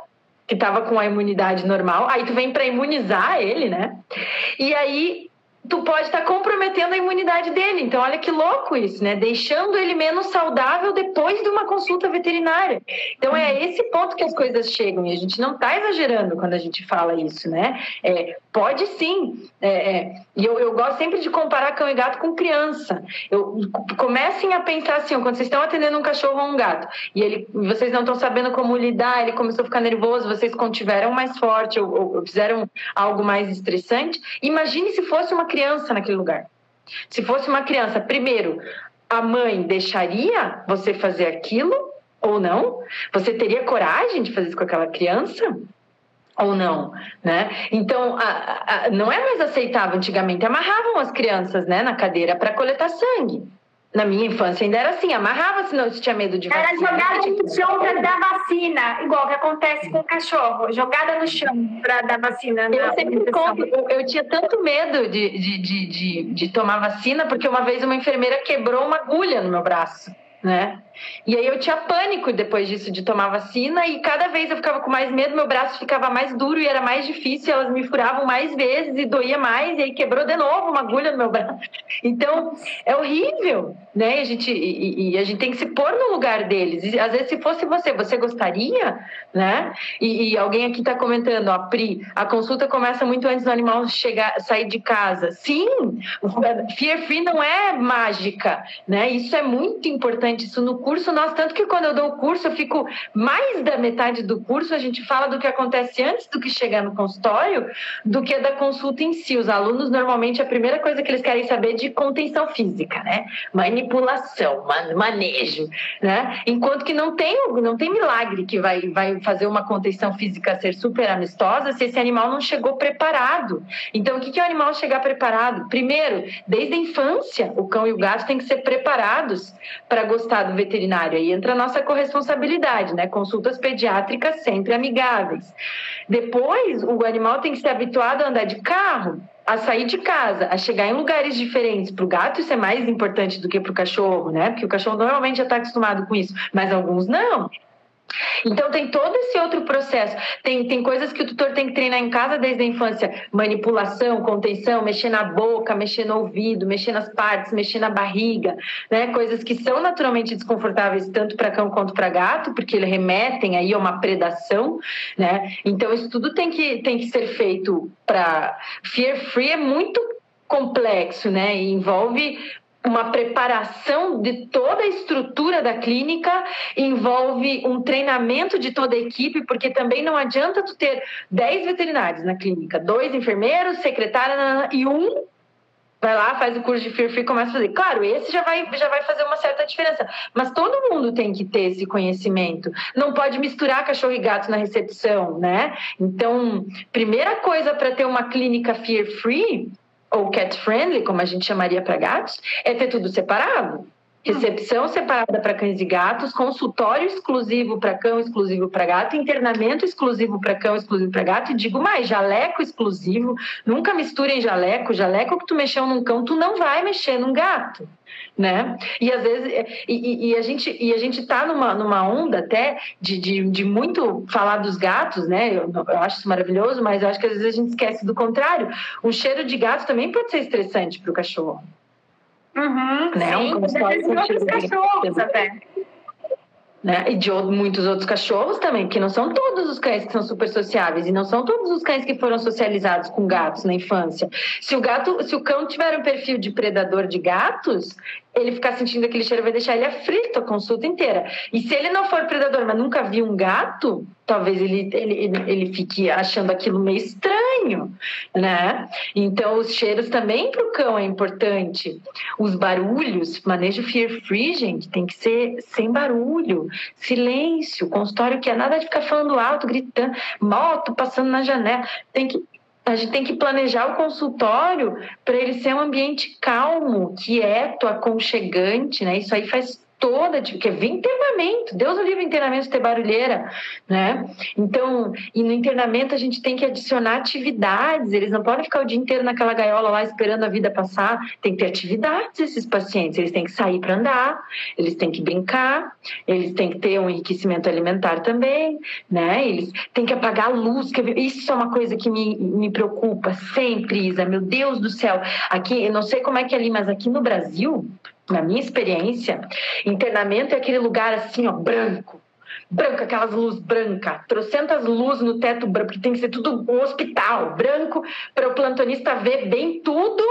que estava com a imunidade normal, aí tu vem para imunizar ele, né? E aí tu pode estar tá comprometendo a imunidade dele. Então, olha que louco isso, né? Deixando ele menos saudável depois de uma consulta veterinária. Então, é esse ponto que as coisas chegam e a gente não está exagerando quando a gente fala isso, né? É, pode sim. É, é, e eu, eu gosto sempre de comparar cão e gato com criança. Eu, comecem a pensar assim, quando vocês estão atendendo um cachorro ou um gato e ele, vocês não estão sabendo como lidar, ele começou a ficar nervoso, vocês contiveram mais forte ou, ou fizeram algo mais estressante. Imagine se fosse uma criança naquele lugar. Se fosse uma criança, primeiro, a mãe deixaria você fazer aquilo ou não? Você teria coragem de fazer isso com aquela criança? Ou não, né? Então, a, a, não é mais aceitável. Antigamente, amarravam as crianças né, na cadeira para coletar sangue. Na minha infância ainda era assim, amarrava se não tinha medo de vacina. Era jogada no chão para dar vacina, igual que acontece com o cachorro, jogada no chão para dar vacina. Eu sempre conto, eu, tinha tanto medo de, de, de, de, de tomar vacina, porque uma vez uma enfermeira quebrou uma agulha no meu braço, né? E aí eu tinha pânico depois disso de tomar vacina e cada vez eu ficava com mais medo, meu braço ficava mais duro e era mais difícil, elas me furavam mais vezes e doía mais e aí quebrou de novo uma agulha no meu braço. Então é horrível, né? A gente e, e a gente tem que se pôr no lugar deles. E, às vezes se fosse você, você gostaria, né? E, e alguém aqui está comentando, ó, Pri, a consulta começa muito antes do animal chegar, sair de casa. Sim, fear free não é mágica, né? Isso é muito importante. Isso no curso, nós, tanto que quando eu dou o curso, eu fico mais da metade do curso, a gente fala do que acontece antes do que chegar no consultório, do que da consulta em si. Os alunos, normalmente, a primeira coisa que eles querem saber é de contenção física, né? Manipulação, manejo, né? Enquanto que não tem, não tem milagre que vai, vai fazer uma contenção física ser super amistosa se esse animal não chegou preparado. Então, o que é o animal chegar preparado? Primeiro, desde a infância, o cão e o gato têm que ser preparados para gostar do veterinário veterinário. Aí entra a nossa corresponsabilidade, né? Consultas pediátricas sempre amigáveis. Depois, o animal tem que ser habituado a andar de carro, a sair de casa, a chegar em lugares diferentes. Para o gato, isso é mais importante do que para o cachorro, né? Porque o cachorro normalmente já está acostumado com isso, mas alguns não. Então tem todo esse outro processo. Tem, tem coisas que o tutor tem que treinar em casa desde a infância: manipulação, contenção, mexer na boca, mexer no ouvido, mexer nas partes, mexer na barriga, né? Coisas que são naturalmente desconfortáveis tanto para cão quanto para gato, porque eles remetem aí a uma predação, né? Então isso tudo tem que, tem que ser feito para fear free é muito complexo, né? E envolve uma preparação de toda a estrutura da clínica, envolve um treinamento de toda a equipe, porque também não adianta tu ter 10 veterinários na clínica, dois enfermeiros, secretária e um vai lá, faz o curso de Free e começa a fazer. Claro, esse já vai, já vai fazer uma certa diferença, mas todo mundo tem que ter esse conhecimento. Não pode misturar cachorro e gato na recepção, né? Então, primeira coisa para ter uma clínica Fear Free ou cat friendly, como a gente chamaria para gatos, é ter tudo separado. Recepção separada para cães e gatos, consultório exclusivo para cão, exclusivo para gato, internamento exclusivo para cão, exclusivo para gato, e digo mais, jaleco exclusivo. Nunca misturem jaleco. Jaleco que tu mexeu num cão, tu não vai mexer num gato. Né? E às vezes e, e, a gente e a gente tá numa, numa onda até de, de, de muito falar dos gatos, né? Eu, eu, acho isso maravilhoso, mas eu acho que às vezes a gente esquece do contrário. Um cheiro de gato também pode ser estressante para o cachorro. Uhum, né? Sim, um outros cachorros até. Né? E de muitos outros cachorros também, porque não são todos os cães que são super sociáveis e não são todos os cães que foram socializados com gatos na infância. Se o gato, se o cão tiver um perfil de predador de gatos, ele ficar sentindo aquele cheiro vai deixar ele aflito a consulta inteira. E se ele não for predador, mas nunca viu um gato, talvez ele, ele, ele fique achando aquilo meio estranho, né? Então, os cheiros também para o cão é importante. Os barulhos, manejo fear free, gente, tem que ser sem barulho, silêncio, consultório que é nada de ficar falando alto, gritando, moto passando na janela. Tem que a gente tem que planejar o consultório para ele ser um ambiente calmo, quieto, aconchegante, né? Isso aí faz toda, tipo, que é vir internamento, Deus o livre internamento ter barulheira, né? Então, e no internamento a gente tem que adicionar atividades, eles não podem ficar o dia inteiro naquela gaiola lá esperando a vida passar, tem que ter atividades esses pacientes, eles têm que sair para andar, eles têm que brincar, eles têm que ter um enriquecimento alimentar também, né? Eles têm que apagar a luz, que isso é uma coisa que me, me preocupa sempre, Isa, meu Deus do céu, aqui, eu não sei como é que é ali, mas aqui no Brasil, na minha experiência, internamento é aquele lugar assim, ó, branco. Branco, aquelas luzes brancas, trocentas luzes no teto branco, que tem que ser tudo um hospital, branco, para o plantonista ver bem tudo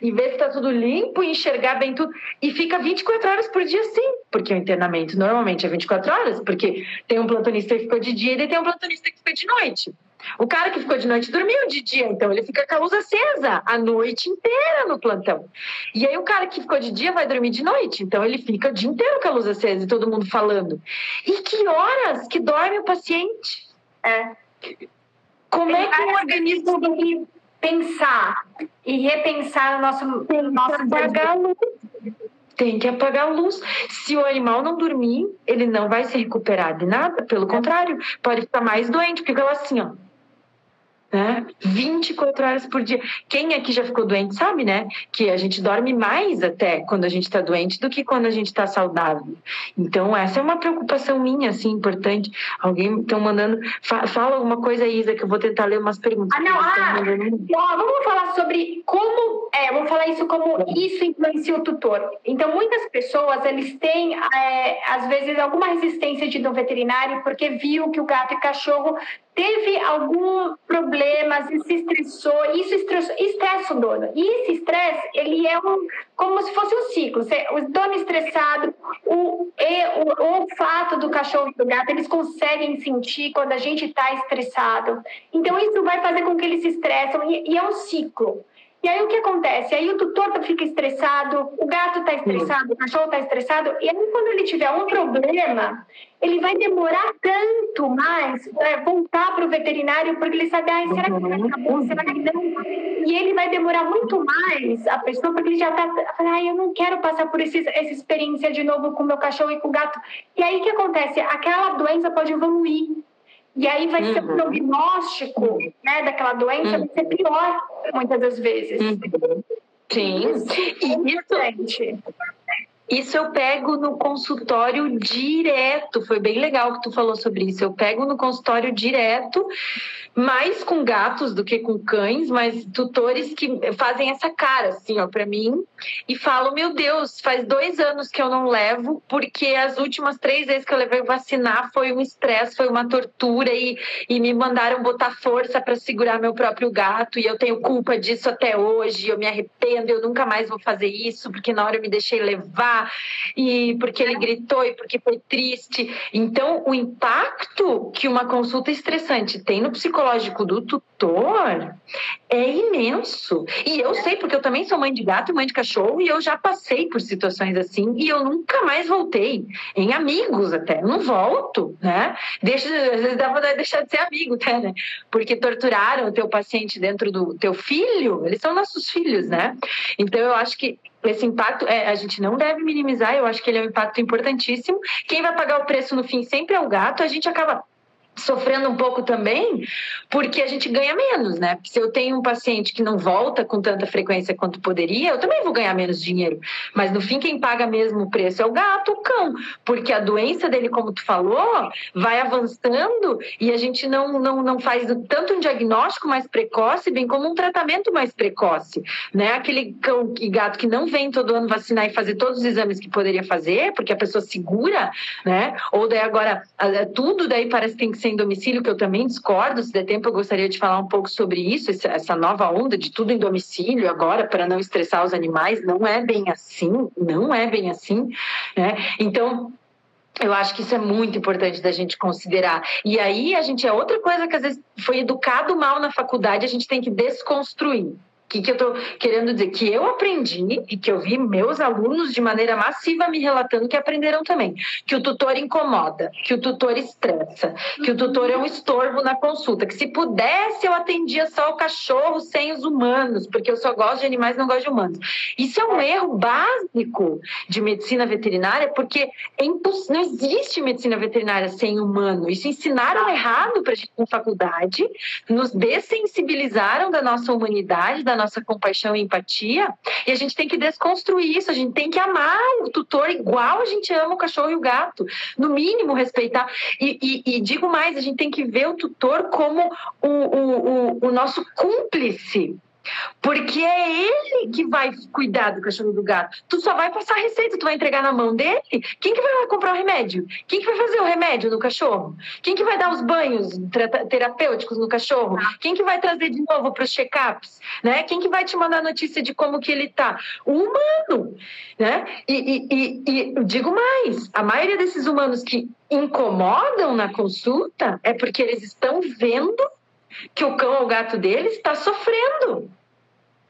e ver se está tudo limpo e enxergar bem tudo. E fica 24 horas por dia sim, porque o internamento normalmente é 24 horas, porque tem um plantonista que ficou de dia e tem um plantonista que fica de noite. O cara que ficou de noite dormiu de dia, então ele fica com a luz acesa a noite inteira no plantão. E aí o cara que ficou de dia vai dormir de noite, então ele fica o dia inteiro com a luz acesa e todo mundo falando. E que horas que dorme o paciente? É. Como é que o organismo tem que pensar e repensar o nosso tem nosso apagar a luz. Tem que apagar a luz. Se o animal não dormir, ele não vai se recuperar de nada. Pelo contrário, pode ficar mais doente, porque ela assim, ó, né? 24 horas por dia. Quem aqui já ficou doente sabe, né? Que a gente dorme mais até quando a gente está doente do que quando a gente está saudável. Então, essa é uma preocupação minha, assim, importante. Alguém estão mandando. Fala alguma coisa, Isa, que eu vou tentar ler umas perguntas. Ah, não, ah, ó, vamos falar sobre como. É, vamos falar isso como isso influencia o tutor. Então, muitas pessoas, eles têm, é, às vezes, alguma resistência de ir no veterinário porque viu que o gato e cachorro teve algum problema, se estressou, isso estressa, estressa o dono. E esse estresse, ele é um, como se fosse um ciclo. O dono estressado, o, o, o olfato do cachorro e do gato, eles conseguem sentir quando a gente está estressado. Então, isso vai fazer com que eles se estressam e, e é um ciclo. E aí o que acontece? Aí o tutor fica estressado, o gato está estressado, o cachorro está estressado, e aí quando ele tiver um problema, ele vai demorar tanto mais para voltar para o veterinário, porque ele sabe, ah, será que vai acabou? Será que não? E ele vai demorar muito mais, a pessoa, porque ele já está, ah, eu não quero passar por esse, essa experiência de novo com o meu cachorro e com o gato. E aí o que acontece? Aquela doença pode evoluir. E aí vai uhum. ser o prognóstico né, daquela doença uhum. vai ser pior, muitas das vezes. Uhum. Sim. E isso, Isso eu pego no consultório direto. Foi bem legal que tu falou sobre isso. Eu pego no consultório direto, mais com gatos do que com cães, mas tutores que fazem essa cara, assim, ó, para mim, e falam: Meu Deus, faz dois anos que eu não levo, porque as últimas três vezes que eu levei vacinar foi um estresse, foi uma tortura, e, e me mandaram botar força para segurar meu próprio gato, e eu tenho culpa disso até hoje, eu me arrependo, eu nunca mais vou fazer isso, porque na hora eu me deixei levar, e porque ele gritou, e porque foi triste. Então, o impacto que uma consulta estressante tem no psicológico do tutor é imenso. E eu sei, porque eu também sou mãe de gato e mãe de cachorro, e eu já passei por situações assim, e eu nunca mais voltei. Em amigos até. Não volto, né? Deixa, às vezes dá vontade de deixar de ser amigo, até, né? Porque torturaram o teu paciente dentro do teu filho, eles são nossos filhos, né? Então eu acho que esse impacto é, a gente não deve minimizar, eu acho que ele é um impacto importantíssimo. Quem vai pagar o preço no fim sempre é o gato, a gente acaba sofrendo um pouco também, porque a gente ganha menos, né? Se eu tenho um paciente que não volta com tanta frequência quanto poderia, eu também vou ganhar menos dinheiro. Mas no fim, quem paga mesmo o preço é o gato, o cão, porque a doença dele, como tu falou, vai avançando e a gente não, não, não faz tanto um diagnóstico mais precoce, bem como um tratamento mais precoce, né? Aquele cão e gato que não vem todo ano vacinar e fazer todos os exames que poderia fazer, porque a pessoa segura, né? Ou daí agora, tudo daí parece que tem que ser em domicílio, que eu também discordo. Se der tempo, eu gostaria de falar um pouco sobre isso, essa nova onda de tudo em domicílio agora, para não estressar os animais. Não é bem assim, não é bem assim. Né? Então, eu acho que isso é muito importante da gente considerar. E aí a gente é outra coisa que às vezes foi educado mal na faculdade, a gente tem que desconstruir que, que eu estou querendo dizer? Que eu aprendi e que eu vi meus alunos de maneira massiva me relatando que aprenderam também. Que o tutor incomoda, que o tutor estressa, que o tutor é um estorvo na consulta. Que se pudesse eu atendia só o cachorro sem os humanos, porque eu só gosto de animais, não gosto de humanos. Isso é um erro básico de medicina veterinária, porque é imposs... não existe medicina veterinária sem humano. Isso ensinaram errado para a gente na faculdade, nos dessensibilizaram da nossa humanidade, da nossa compaixão e empatia, e a gente tem que desconstruir isso, a gente tem que amar o tutor igual a gente ama o cachorro e o gato, no mínimo respeitar. E, e, e digo mais, a gente tem que ver o tutor como o, o, o, o nosso cúmplice porque é ele que vai cuidar do cachorro do gato. Tu só vai passar a receita, tu vai entregar na mão dele. Quem que vai lá comprar o remédio? Quem que vai fazer o remédio no cachorro? Quem que vai dar os banhos terapêuticos no cachorro? Quem que vai trazer de novo para os check-ups? Né? Quem que vai te mandar notícia de como que ele tá? O humano, né? E, e, e, e digo mais, a maioria desses humanos que incomodam na consulta é porque eles estão vendo que o cão ou o gato deles está sofrendo.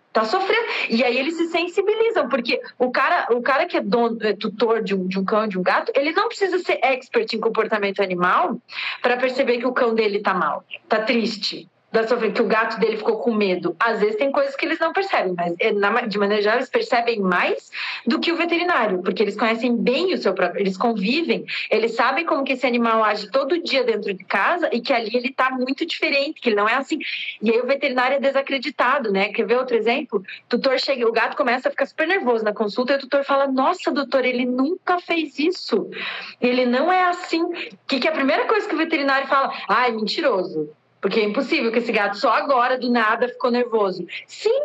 Está sofrendo. E aí eles se sensibilizam, porque o cara, o cara que é, dono, é tutor de um, de um cão, de um gato, ele não precisa ser expert em comportamento animal para perceber que o cão dele está mal, está triste, da que o gato dele ficou com medo. Às vezes tem coisas que eles não percebem, mas eh, de maneira geral eles percebem mais do que o veterinário, porque eles conhecem bem o seu próprio, eles convivem, eles sabem como que esse animal age todo dia dentro de casa e que ali ele está muito diferente, que ele não é assim. E aí o veterinário é desacreditado, né? Quer ver outro exemplo? O tutor chega, o gato começa a ficar super nervoso na consulta e o tutor fala: Nossa, doutor, ele nunca fez isso. Ele não é assim. Que, que é a primeira coisa que o veterinário fala? Ai, mentiroso porque é impossível que esse gato só agora, do nada, ficou nervoso. Sim,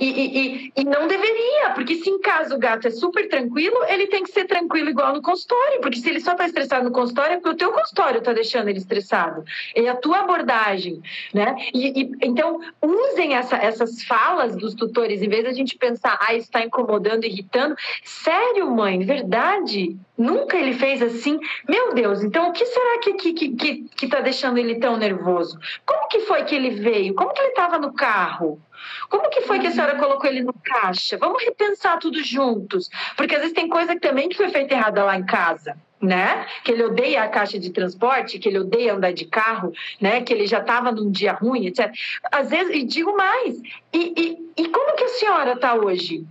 e, e, e, não deveria, porque se em casa o gato é super tranquilo, ele tem que ser tranquilo igual no consultório, porque se ele só está estressado no consultório, é porque o teu consultório está deixando ele estressado. É a tua abordagem, né? E, e então, usem essa, essas falas dos tutores, em vez de a gente pensar, ah, está incomodando, irritando. Sério, mãe, verdade? Nunca ele fez assim? Meu Deus, então o que será que que, que, que, que tá deixando ele tão nervoso? Como que foi que ele veio? Como que ele estava no carro? Como que foi que a senhora colocou ele no caixa? Vamos repensar tudo juntos. Porque às vezes tem coisa também que foi feita errada lá em casa. Né? Que ele odeia a caixa de transporte, que ele odeia andar de carro, né? Que ele já estava num dia ruim, etc. Às vezes, e digo mais, e, e, e como que a senhora está hoje?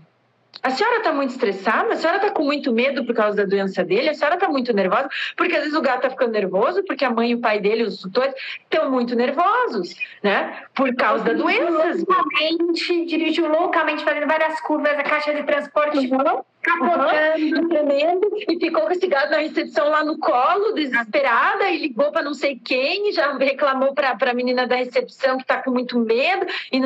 A senhora está muito estressada? A senhora está com muito medo por causa da doença dele? A senhora está muito nervosa? Porque às vezes o gato está ficando nervoso, porque a mãe e o pai dele, os tutores, estão muito nervosos, né? Por causa da doença. Loucamente, dirigiu loucamente, fazendo várias curvas, a caixa de transporte. Uhum. Capotando, tremendo, e ficou castigado na recepção lá no colo, desesperada, e ligou para não sei quem, já reclamou para a menina da recepção que está com muito medo, e,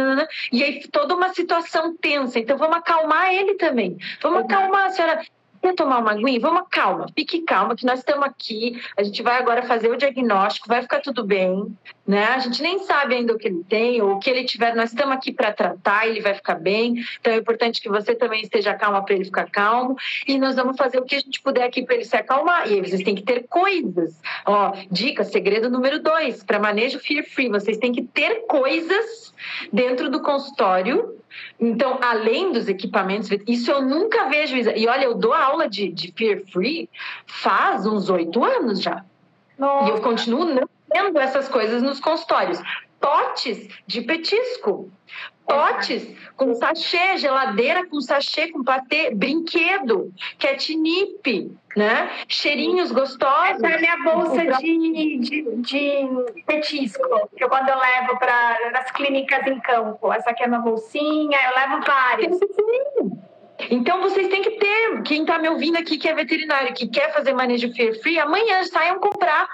e aí toda uma situação tensa. Então vamos acalmar ele também. Vamos acalmar a senhora. Quer tomar uma aguinha? Vamos, calma, fique calma, que nós estamos aqui. A gente vai agora fazer o diagnóstico, vai ficar tudo bem, né? A gente nem sabe ainda o que ele tem ou o que ele tiver. Nós estamos aqui para tratar, ele vai ficar bem. Então é importante que você também esteja calma para ele ficar calmo. E nós vamos fazer o que a gente puder aqui para ele se acalmar. E vocês têm que ter coisas. Ó, dica, segredo número dois, para manejo fear free, vocês têm que ter coisas dentro do consultório então, além dos equipamentos, isso eu nunca vejo. E olha, eu dou aula de, de Fear Free faz uns oito anos já. Nossa. E eu continuo não vendo essas coisas nos consultórios. Potes de petisco potes com sachê, geladeira com sachê, com patê, brinquedo, catnip, né? Cheirinhos gostosos. Essa é a minha bolsa de, de, de petisco, que eu quando eu levo para as clínicas em campo. Essa aqui é uma bolsinha, eu levo várias. Então vocês têm que ter, quem está me ouvindo aqui que é veterinário, que quer fazer manejo fear free, amanhã saiam comprar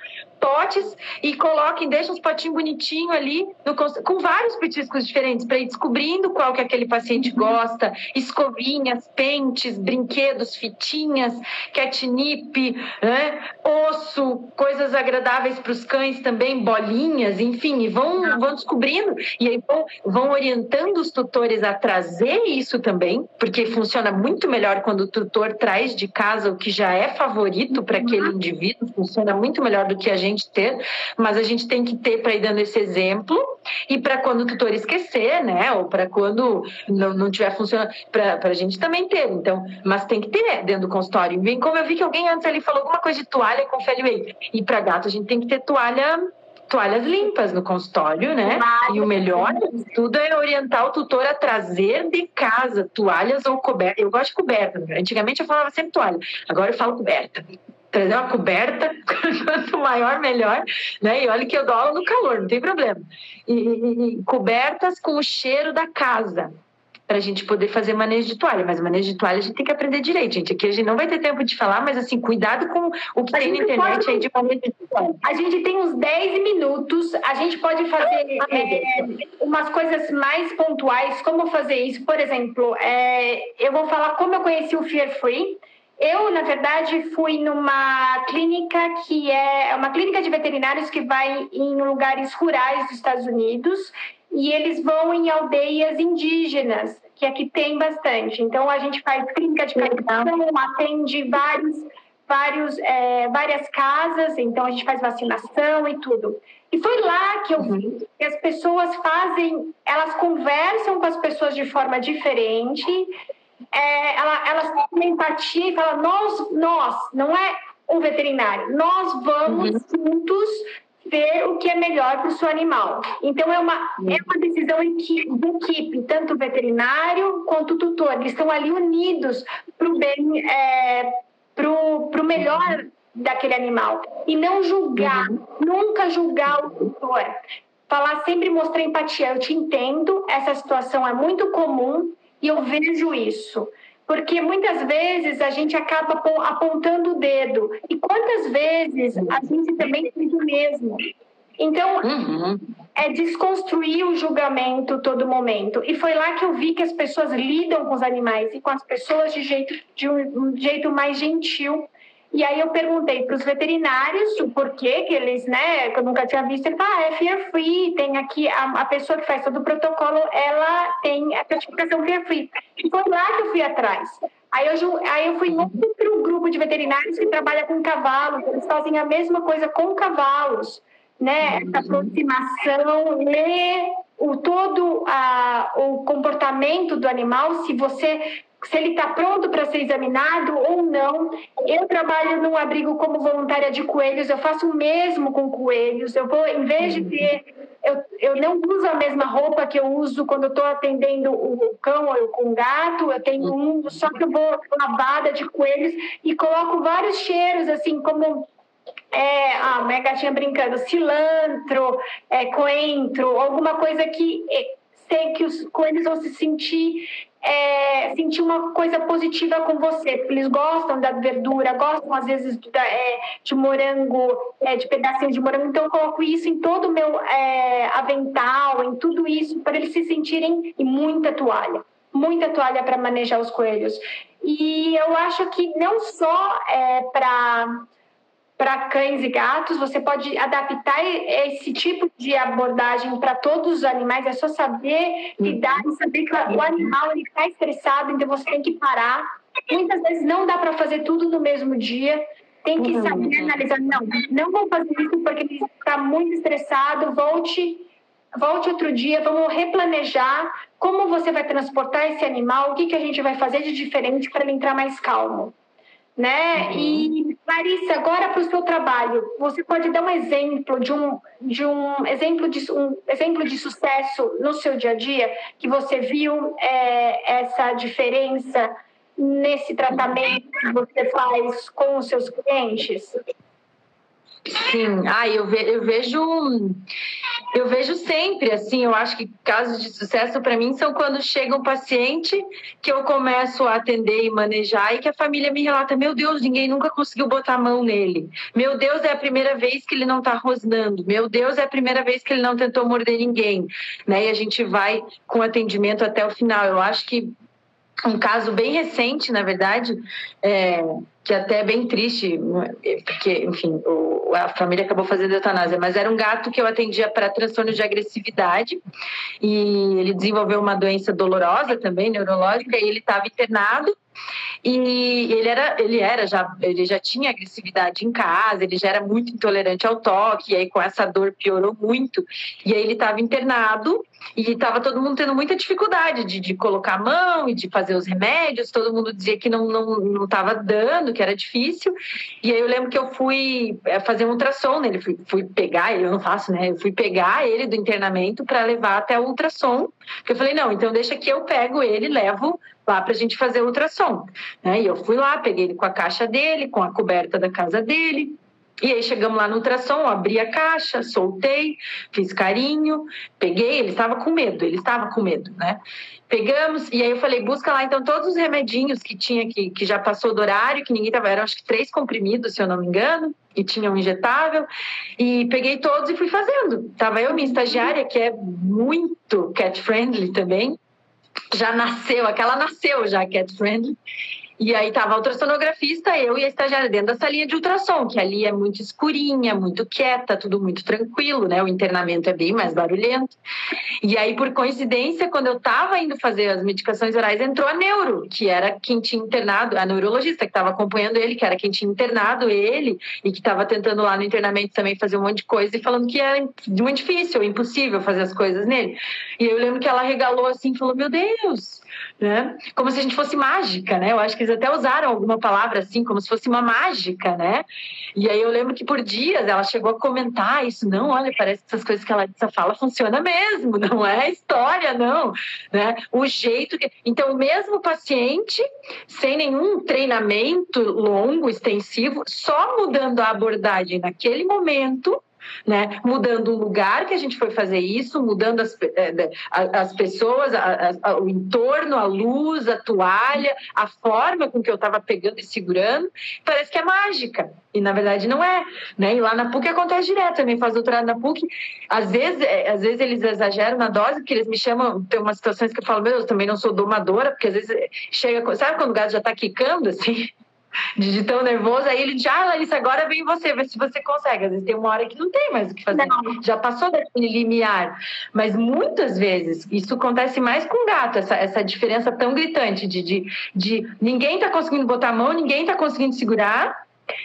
potes e coloquem, deixem os potinhos bonitinhos ali, no, com vários petiscos diferentes, para ir descobrindo qual que aquele paciente uhum. gosta, escovinhas, pentes, brinquedos, fitinhas, catnip, né? osso, coisas agradáveis para os cães também, bolinhas, enfim, e vão, vão descobrindo, e aí vão, vão orientando os tutores a trazer isso também, porque funciona muito melhor quando o tutor traz de casa o que já é favorito para aquele uhum. indivíduo, funciona muito melhor do que a gente gente ter, mas a gente tem que ter para ir dando esse exemplo e para quando o tutor esquecer, né? Ou para quando não, não tiver funcionando, para a gente também ter. Então, mas tem que ter dentro do consultório. Vem como eu vi que alguém antes ali falou alguma coisa de toalha com Feliway. E para gato a gente tem que ter toalha toalhas limpas no consultório, né? E o melhor tudo é orientar o tutor a trazer de casa toalhas ou coberta. Eu gosto de coberta. Antigamente eu falava sempre toalha, agora eu falo coberta trazer uma coberta, quanto maior, melhor, né? E olha que eu dou aula no calor, não tem problema. E, e, e cobertas com o cheiro da casa, para a gente poder fazer manejo de toalha. Mas manejo de toalha a gente tem que aprender direito, gente. Aqui a gente não vai ter tempo de falar, mas assim, cuidado com o que a tem na internet pode... aí de manejo de toalha. A gente tem uns 10 minutos, a gente pode fazer é, umas coisas mais pontuais, como fazer isso. Por exemplo, é, eu vou falar como eu conheci o Fear Free. Eu, na verdade, fui numa clínica que é uma clínica de veterinários que vai em lugares rurais dos Estados Unidos e eles vão em aldeias indígenas, que aqui tem bastante. Então, a gente faz clínica de vacinação, atende vários, vários, é, várias casas, então a gente faz vacinação e tudo. E foi lá que eu vi uhum. que as pessoas fazem, elas conversam com as pessoas de forma diferente é, ela, ela tem empatia e fala, nós, nós, não é um veterinário, nós vamos uhum. juntos ver o que é melhor para o seu animal. Então, é uma, é uma decisão de equipe, tanto o veterinário quanto o tutor. Eles estão ali unidos para o bem, é, para o melhor daquele animal. E não julgar, uhum. nunca julgar o tutor. Falar sempre, mostrar empatia. Eu te entendo, essa situação é muito comum, e eu vejo isso. Porque muitas vezes a gente acaba apontando o dedo. E quantas vezes a gente também fez o mesmo? Então, uhum. é desconstruir o julgamento todo momento. E foi lá que eu vi que as pessoas lidam com os animais e com as pessoas de, jeito, de um jeito mais gentil e aí eu perguntei para os veterinários o porquê que eles, né, que eu nunca tinha visto, ele falou, ah, é fear free, tem aqui a, a pessoa que faz todo o protocolo, ela tem a certificação fear free. E foi lá que eu fui atrás. Aí eu, aí eu fui em outro grupo de veterinários que trabalha com cavalos, eles fazem a mesma coisa com cavalos, né, essa aproximação, ler o todo a, o comportamento do animal, se você se ele está pronto para ser examinado ou não. Eu trabalho num abrigo como voluntária de coelhos, eu faço o mesmo com coelhos. Eu vou, em vez de ter, eu, eu não uso a mesma roupa que eu uso quando estou atendendo o cão ou com o gato, eu tenho um, só que eu vou lavada de coelhos e coloco vários cheiros, assim, como é, a minha gatinha brincando, cilantro, é, coentro, alguma coisa que ter, que os coelhos vão se sentir é, sentir uma coisa positiva com você, porque eles gostam da verdura, gostam às vezes de, é, de morango, é, de pedacinhos de morango, então eu coloco isso em todo o meu é, avental, em tudo isso, para eles se sentirem e muita toalha, muita toalha para manejar os coelhos. E eu acho que não só é para para cães e gatos, você pode adaptar esse tipo de abordagem para todos os animais, é só saber lidar e saber que o animal está estressado, então você tem que parar. Muitas vezes não dá para fazer tudo no mesmo dia, tem que saber analisar, não, não vou fazer isso porque ele está muito estressado, volte, volte outro dia, vamos replanejar como você vai transportar esse animal, o que, que a gente vai fazer de diferente para ele entrar mais calmo né? Uhum. E Larissa, agora para o seu trabalho, você pode dar um exemplo de um de um exemplo de um exemplo de sucesso no seu dia a dia que você viu é, essa diferença nesse tratamento que você faz com os seus clientes? Sim, ah, eu, ve, eu vejo eu vejo sempre assim, eu acho que casos de sucesso para mim são quando chega um paciente que eu começo a atender e manejar e que a família me relata: "Meu Deus, ninguém nunca conseguiu botar a mão nele. Meu Deus, é a primeira vez que ele não está rosnando. Meu Deus, é a primeira vez que ele não tentou morder ninguém", né? E a gente vai com atendimento até o final. Eu acho que um caso bem recente, na verdade, é, que até é bem triste, porque, enfim, o, a família acabou fazendo eutanásia, mas era um gato que eu atendia para transtorno de agressividade e ele desenvolveu uma doença dolorosa também, neurológica, e ele estava internado e ele era, ele era já, ele já tinha agressividade em casa, ele já era muito intolerante ao toque, e aí com essa dor piorou muito. E aí ele estava internado e estava todo mundo tendo muita dificuldade de, de colocar a mão e de fazer os remédios, todo mundo dizia que não não não estava dando, que era difícil. E aí eu lembro que eu fui eh, fazer um ultrassom nele, fui, fui pegar ele, eu não faço, né? Eu fui pegar ele do internamento para levar até o ultrassom. Porque eu falei, não, então deixa que eu pego ele, levo lá para a gente fazer ultrassom. Né? E eu fui lá, peguei ele com a caixa dele, com a coberta da casa dele. E aí chegamos lá no ultrassom, abri a caixa, soltei, fiz carinho, peguei, ele estava com medo, ele estava com medo, né? Pegamos, e aí eu falei, busca lá então todos os remedinhos que tinha, que, que já passou do horário, que ninguém tava, eram acho que três comprimidos, se eu não me engano, e tinha um injetável, e peguei todos e fui fazendo. Tava eu, minha estagiária, que é muito cat-friendly também, já nasceu, aquela nasceu já cat friendly. E aí tava a ultrassonografista, eu e a estagiária dentro da salinha de ultrassom, que ali é muito escurinha, muito quieta, tudo muito tranquilo, né? O internamento é bem mais barulhento. E aí, por coincidência, quando eu tava indo fazer as medicações orais, entrou a neuro, que era quem tinha internado, a neurologista que estava acompanhando ele, que era quem tinha internado ele e que estava tentando lá no internamento também fazer um monte de coisa e falando que era muito difícil, impossível fazer as coisas nele. E eu lembro que ela regalou assim, falou: "Meu Deus, né? Como se a gente fosse mágica, né? Eu acho que eles até usaram alguma palavra assim, como se fosse uma mágica, né? E aí eu lembro que por dias ela chegou a comentar isso, não, olha, parece que essas coisas que ela fala funciona mesmo, não é história, não, né? O jeito que... Então, o mesmo paciente, sem nenhum treinamento longo, extensivo, só mudando a abordagem naquele momento, né? Mudando o lugar que a gente foi fazer isso, mudando as, eh, as pessoas, a, a, o entorno, a luz, a toalha, a forma com que eu estava pegando e segurando, parece que é mágica. E na verdade não é, né? E lá na PUC acontece direto, também faz doutorado na PUC. Às vezes, eh, às vezes eles exageram na dose, porque eles me chamam, tem umas situações que eu falo, meu Deus, também não sou domadora, porque às vezes chega, sabe quando o gato já está quicando assim? De tão nervoso, aí ele diz, ah, Larissa, agora vem você, vê se você consegue. Às vezes tem uma hora que não tem mais o que fazer, não. já passou daquele limiar. Mas muitas vezes, isso acontece mais com gato, essa, essa diferença tão gritante de, de, de ninguém tá conseguindo botar a mão, ninguém tá conseguindo segurar,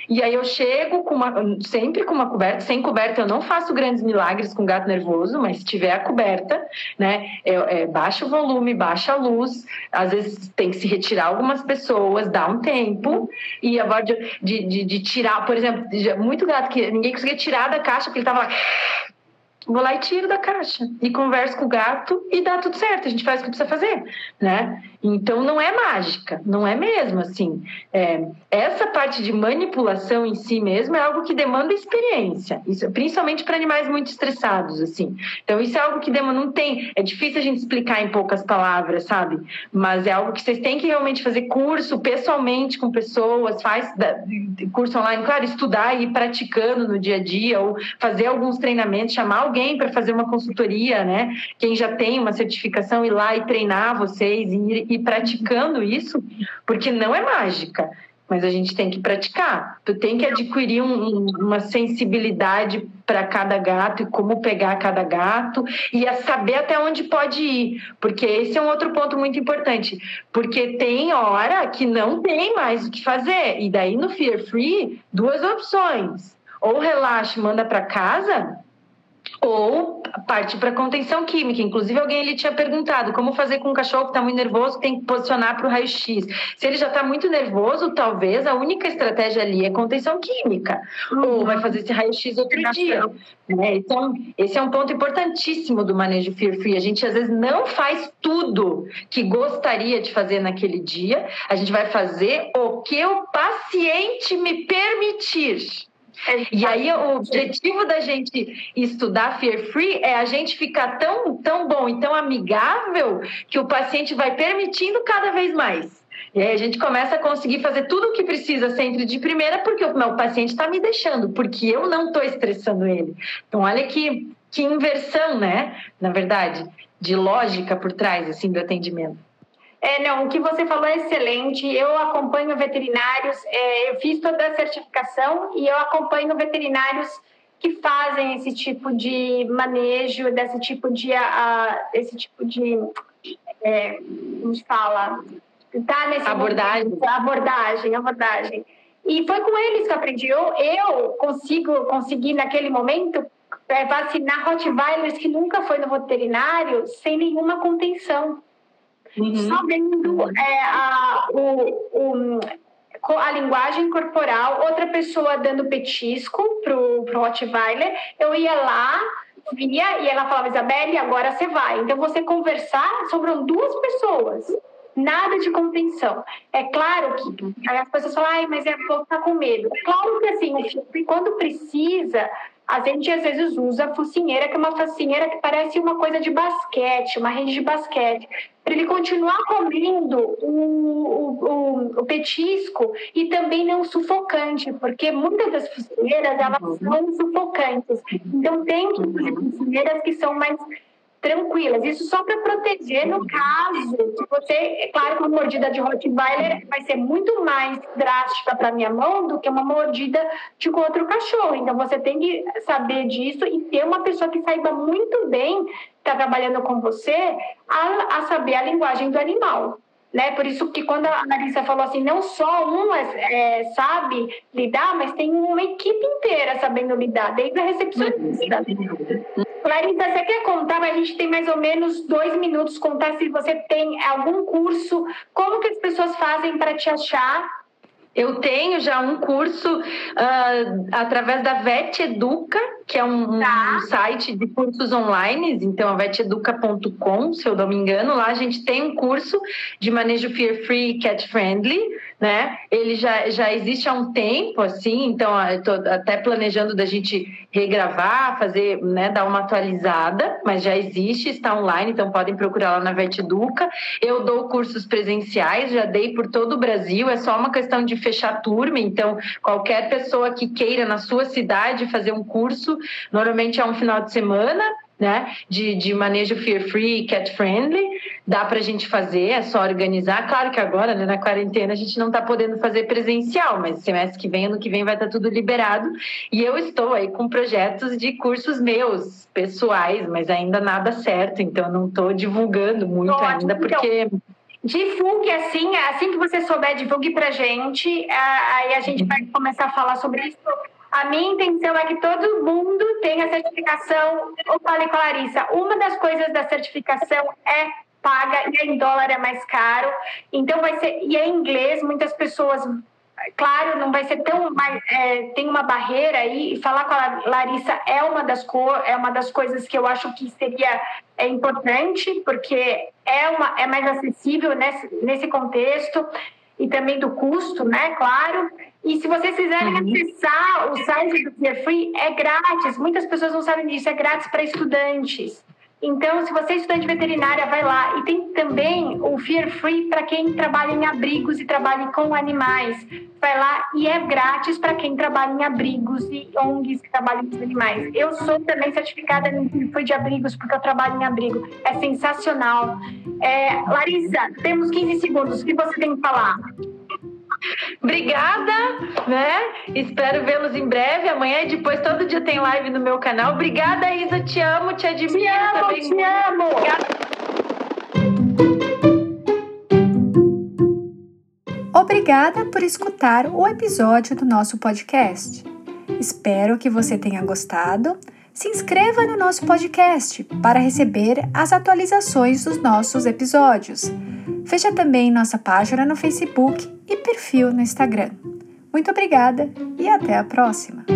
e aí eu chego com uma, sempre com uma coberta, sem coberta eu não faço grandes milagres com gato nervoso, mas se tiver a coberta, né, é, é, baixa o volume, baixa a luz, às vezes tem que se retirar algumas pessoas, dá um tempo, e a de, de, de, tirar, por exemplo, muito gato que ninguém conseguia tirar da caixa porque ele tava lá vou lá e tiro da caixa e converso com o gato e dá tudo certo, a gente faz o que precisa fazer, né? Então não é mágica, não é mesmo assim. É, essa parte de manipulação em si mesmo é algo que demanda experiência, isso, principalmente para animais muito estressados, assim. Então isso é algo que demanda, não tem, é difícil a gente explicar em poucas palavras, sabe? Mas é algo que vocês têm que realmente fazer curso pessoalmente com pessoas, faz curso online, claro, estudar e ir praticando no dia a dia ou fazer alguns treinamentos, chamar alguém para fazer uma consultoria, né? Quem já tem uma certificação ir lá e treinar vocês e ir e praticando isso, porque não é mágica, mas a gente tem que praticar. Tu tem que adquirir um, uma sensibilidade para cada gato e como pegar cada gato e saber até onde pode ir, porque esse é um outro ponto muito importante, porque tem hora que não tem mais o que fazer e daí no Fear Free duas opções: ou relaxa, manda para casa ou parte para contenção química. Inclusive, alguém ele tinha perguntado como fazer com um cachorro que está muito nervoso, tem que posicionar para o raio-x. Se ele já está muito nervoso, talvez a única estratégia ali é contenção química. Uhum. Ou vai fazer esse raio-x outro dia. Né? Então, esse é um ponto importantíssimo do manejo Fear Free. A gente, às vezes, não faz tudo que gostaria de fazer naquele dia. A gente vai fazer o que o paciente me permitir. E aí o objetivo da gente estudar Fear Free é a gente ficar tão, tão bom e tão amigável que o paciente vai permitindo cada vez mais. E aí a gente começa a conseguir fazer tudo o que precisa sempre de primeira, porque o meu paciente está me deixando, porque eu não estou estressando ele. Então, olha que, que inversão, né? Na verdade, de lógica por trás assim, do atendimento. É, não, o que você falou é excelente. Eu acompanho veterinários, é, eu fiz toda a certificação e eu acompanho veterinários que fazem esse tipo de manejo, desse tipo de, a, esse tipo de, é, como se fala, tá nesse abordagem, momento, abordagem, abordagem. E foi com eles que eu aprendi. Eu, eu consigo conseguir naquele momento é, vacinar Rottweilers que nunca foi no veterinário sem nenhuma contenção uhum. só vendo é, a, o, o, a linguagem corporal, outra pessoa dando petisco pro, pro Rottweiler, eu ia lá, via, e ela falava, Isabelle, agora você vai. Então, você conversar, sobram duas pessoas nada de contenção. É claro que as pessoas falam, Ai, mas é, vou ficar com medo. Claro que assim, quando precisa, a gente às vezes usa a focinheira, que é uma focinheira que parece uma coisa de basquete, uma rede de basquete para ele continuar comendo o, o, o, petisco e também não sufocante, porque muitas das focinheiras elas uhum. são sufocantes. Então tem focinheiras que são mais tranquilas. Isso só para proteger no caso que você, é claro que uma mordida de Rottweiler vai ser muito mais drástica para minha mão do que uma mordida de outro cachorro. Então você tem que saber disso e ter uma pessoa que saiba muito bem está trabalhando com você a, a saber a linguagem do animal. Né? Por isso que quando a Larissa falou assim, não só um é, sabe lidar, mas tem uma equipe inteira sabendo lidar, desde a recepcionista. Larissa, você quer contar? A gente tem mais ou menos dois minutos contar se você tem algum curso, como que as pessoas fazem para te achar eu tenho já um curso uh, através da VET Educa, que é um, tá. um, site de cursos online, então a veteduca.com, se eu não me engano, lá a gente tem um curso de manejo fear free cat friendly, né? Ele já, já existe há um tempo, assim, então estou até planejando da gente regravar, fazer, né, dar uma atualizada, mas já existe, está online, então podem procurar lá na Veteduca. Eu dou cursos presenciais, já dei por todo o Brasil, é só uma questão de fechar turma, então qualquer pessoa que queira na sua cidade fazer um curso, normalmente é um final de semana, né, de, de manejo fear free, cat friendly, dá para a gente fazer, é só organizar. Claro que agora, né, na quarentena, a gente não está podendo fazer presencial, mas semestre que vem, ano que vem, vai estar tá tudo liberado. E eu estou aí com projetos de cursos meus, pessoais, mas ainda nada certo, então não estou divulgando muito Ótimo, ainda, então. porque. Divulgue assim, assim que você souber, divulgue pra gente, aí a gente vai começar a falar sobre isso a minha intenção é que todo mundo tenha certificação. Eu falei com a Larissa, uma das coisas da certificação é paga e em dólar é mais caro. Então vai ser e é em inglês, muitas pessoas claro, não vai ser tão. Mas, é, tem uma barreira aí, falar com a Larissa é uma das, co é uma das coisas que eu acho que seria é importante, porque é, uma, é mais acessível nesse, nesse contexto e também do custo, né? Claro. E se vocês quiserem uhum. acessar o site do Fear Free, é grátis. Muitas pessoas não sabem disso, é grátis para estudantes. Então, se você é estudante veterinária, vai lá. E tem também o Fear Free para quem trabalha em abrigos e trabalha com animais. Vai lá e é grátis para quem trabalha em abrigos e ONGs que trabalham com animais. Eu sou também certificada no Fear Free de abrigos porque eu trabalho em abrigo. É sensacional. É, Larissa, temos 15 segundos. O que você tem que falar? Obrigada, né? Espero vê-los em breve. Amanhã e depois todo dia tem live no meu canal. Obrigada, Isa. Te amo, te admiro te amo, também. Te amo. Obrigada por escutar o episódio do nosso podcast. Espero que você tenha gostado. Se inscreva no nosso podcast para receber as atualizações dos nossos episódios. Veja também nossa página no Facebook e perfil no Instagram. Muito obrigada e até a próxima!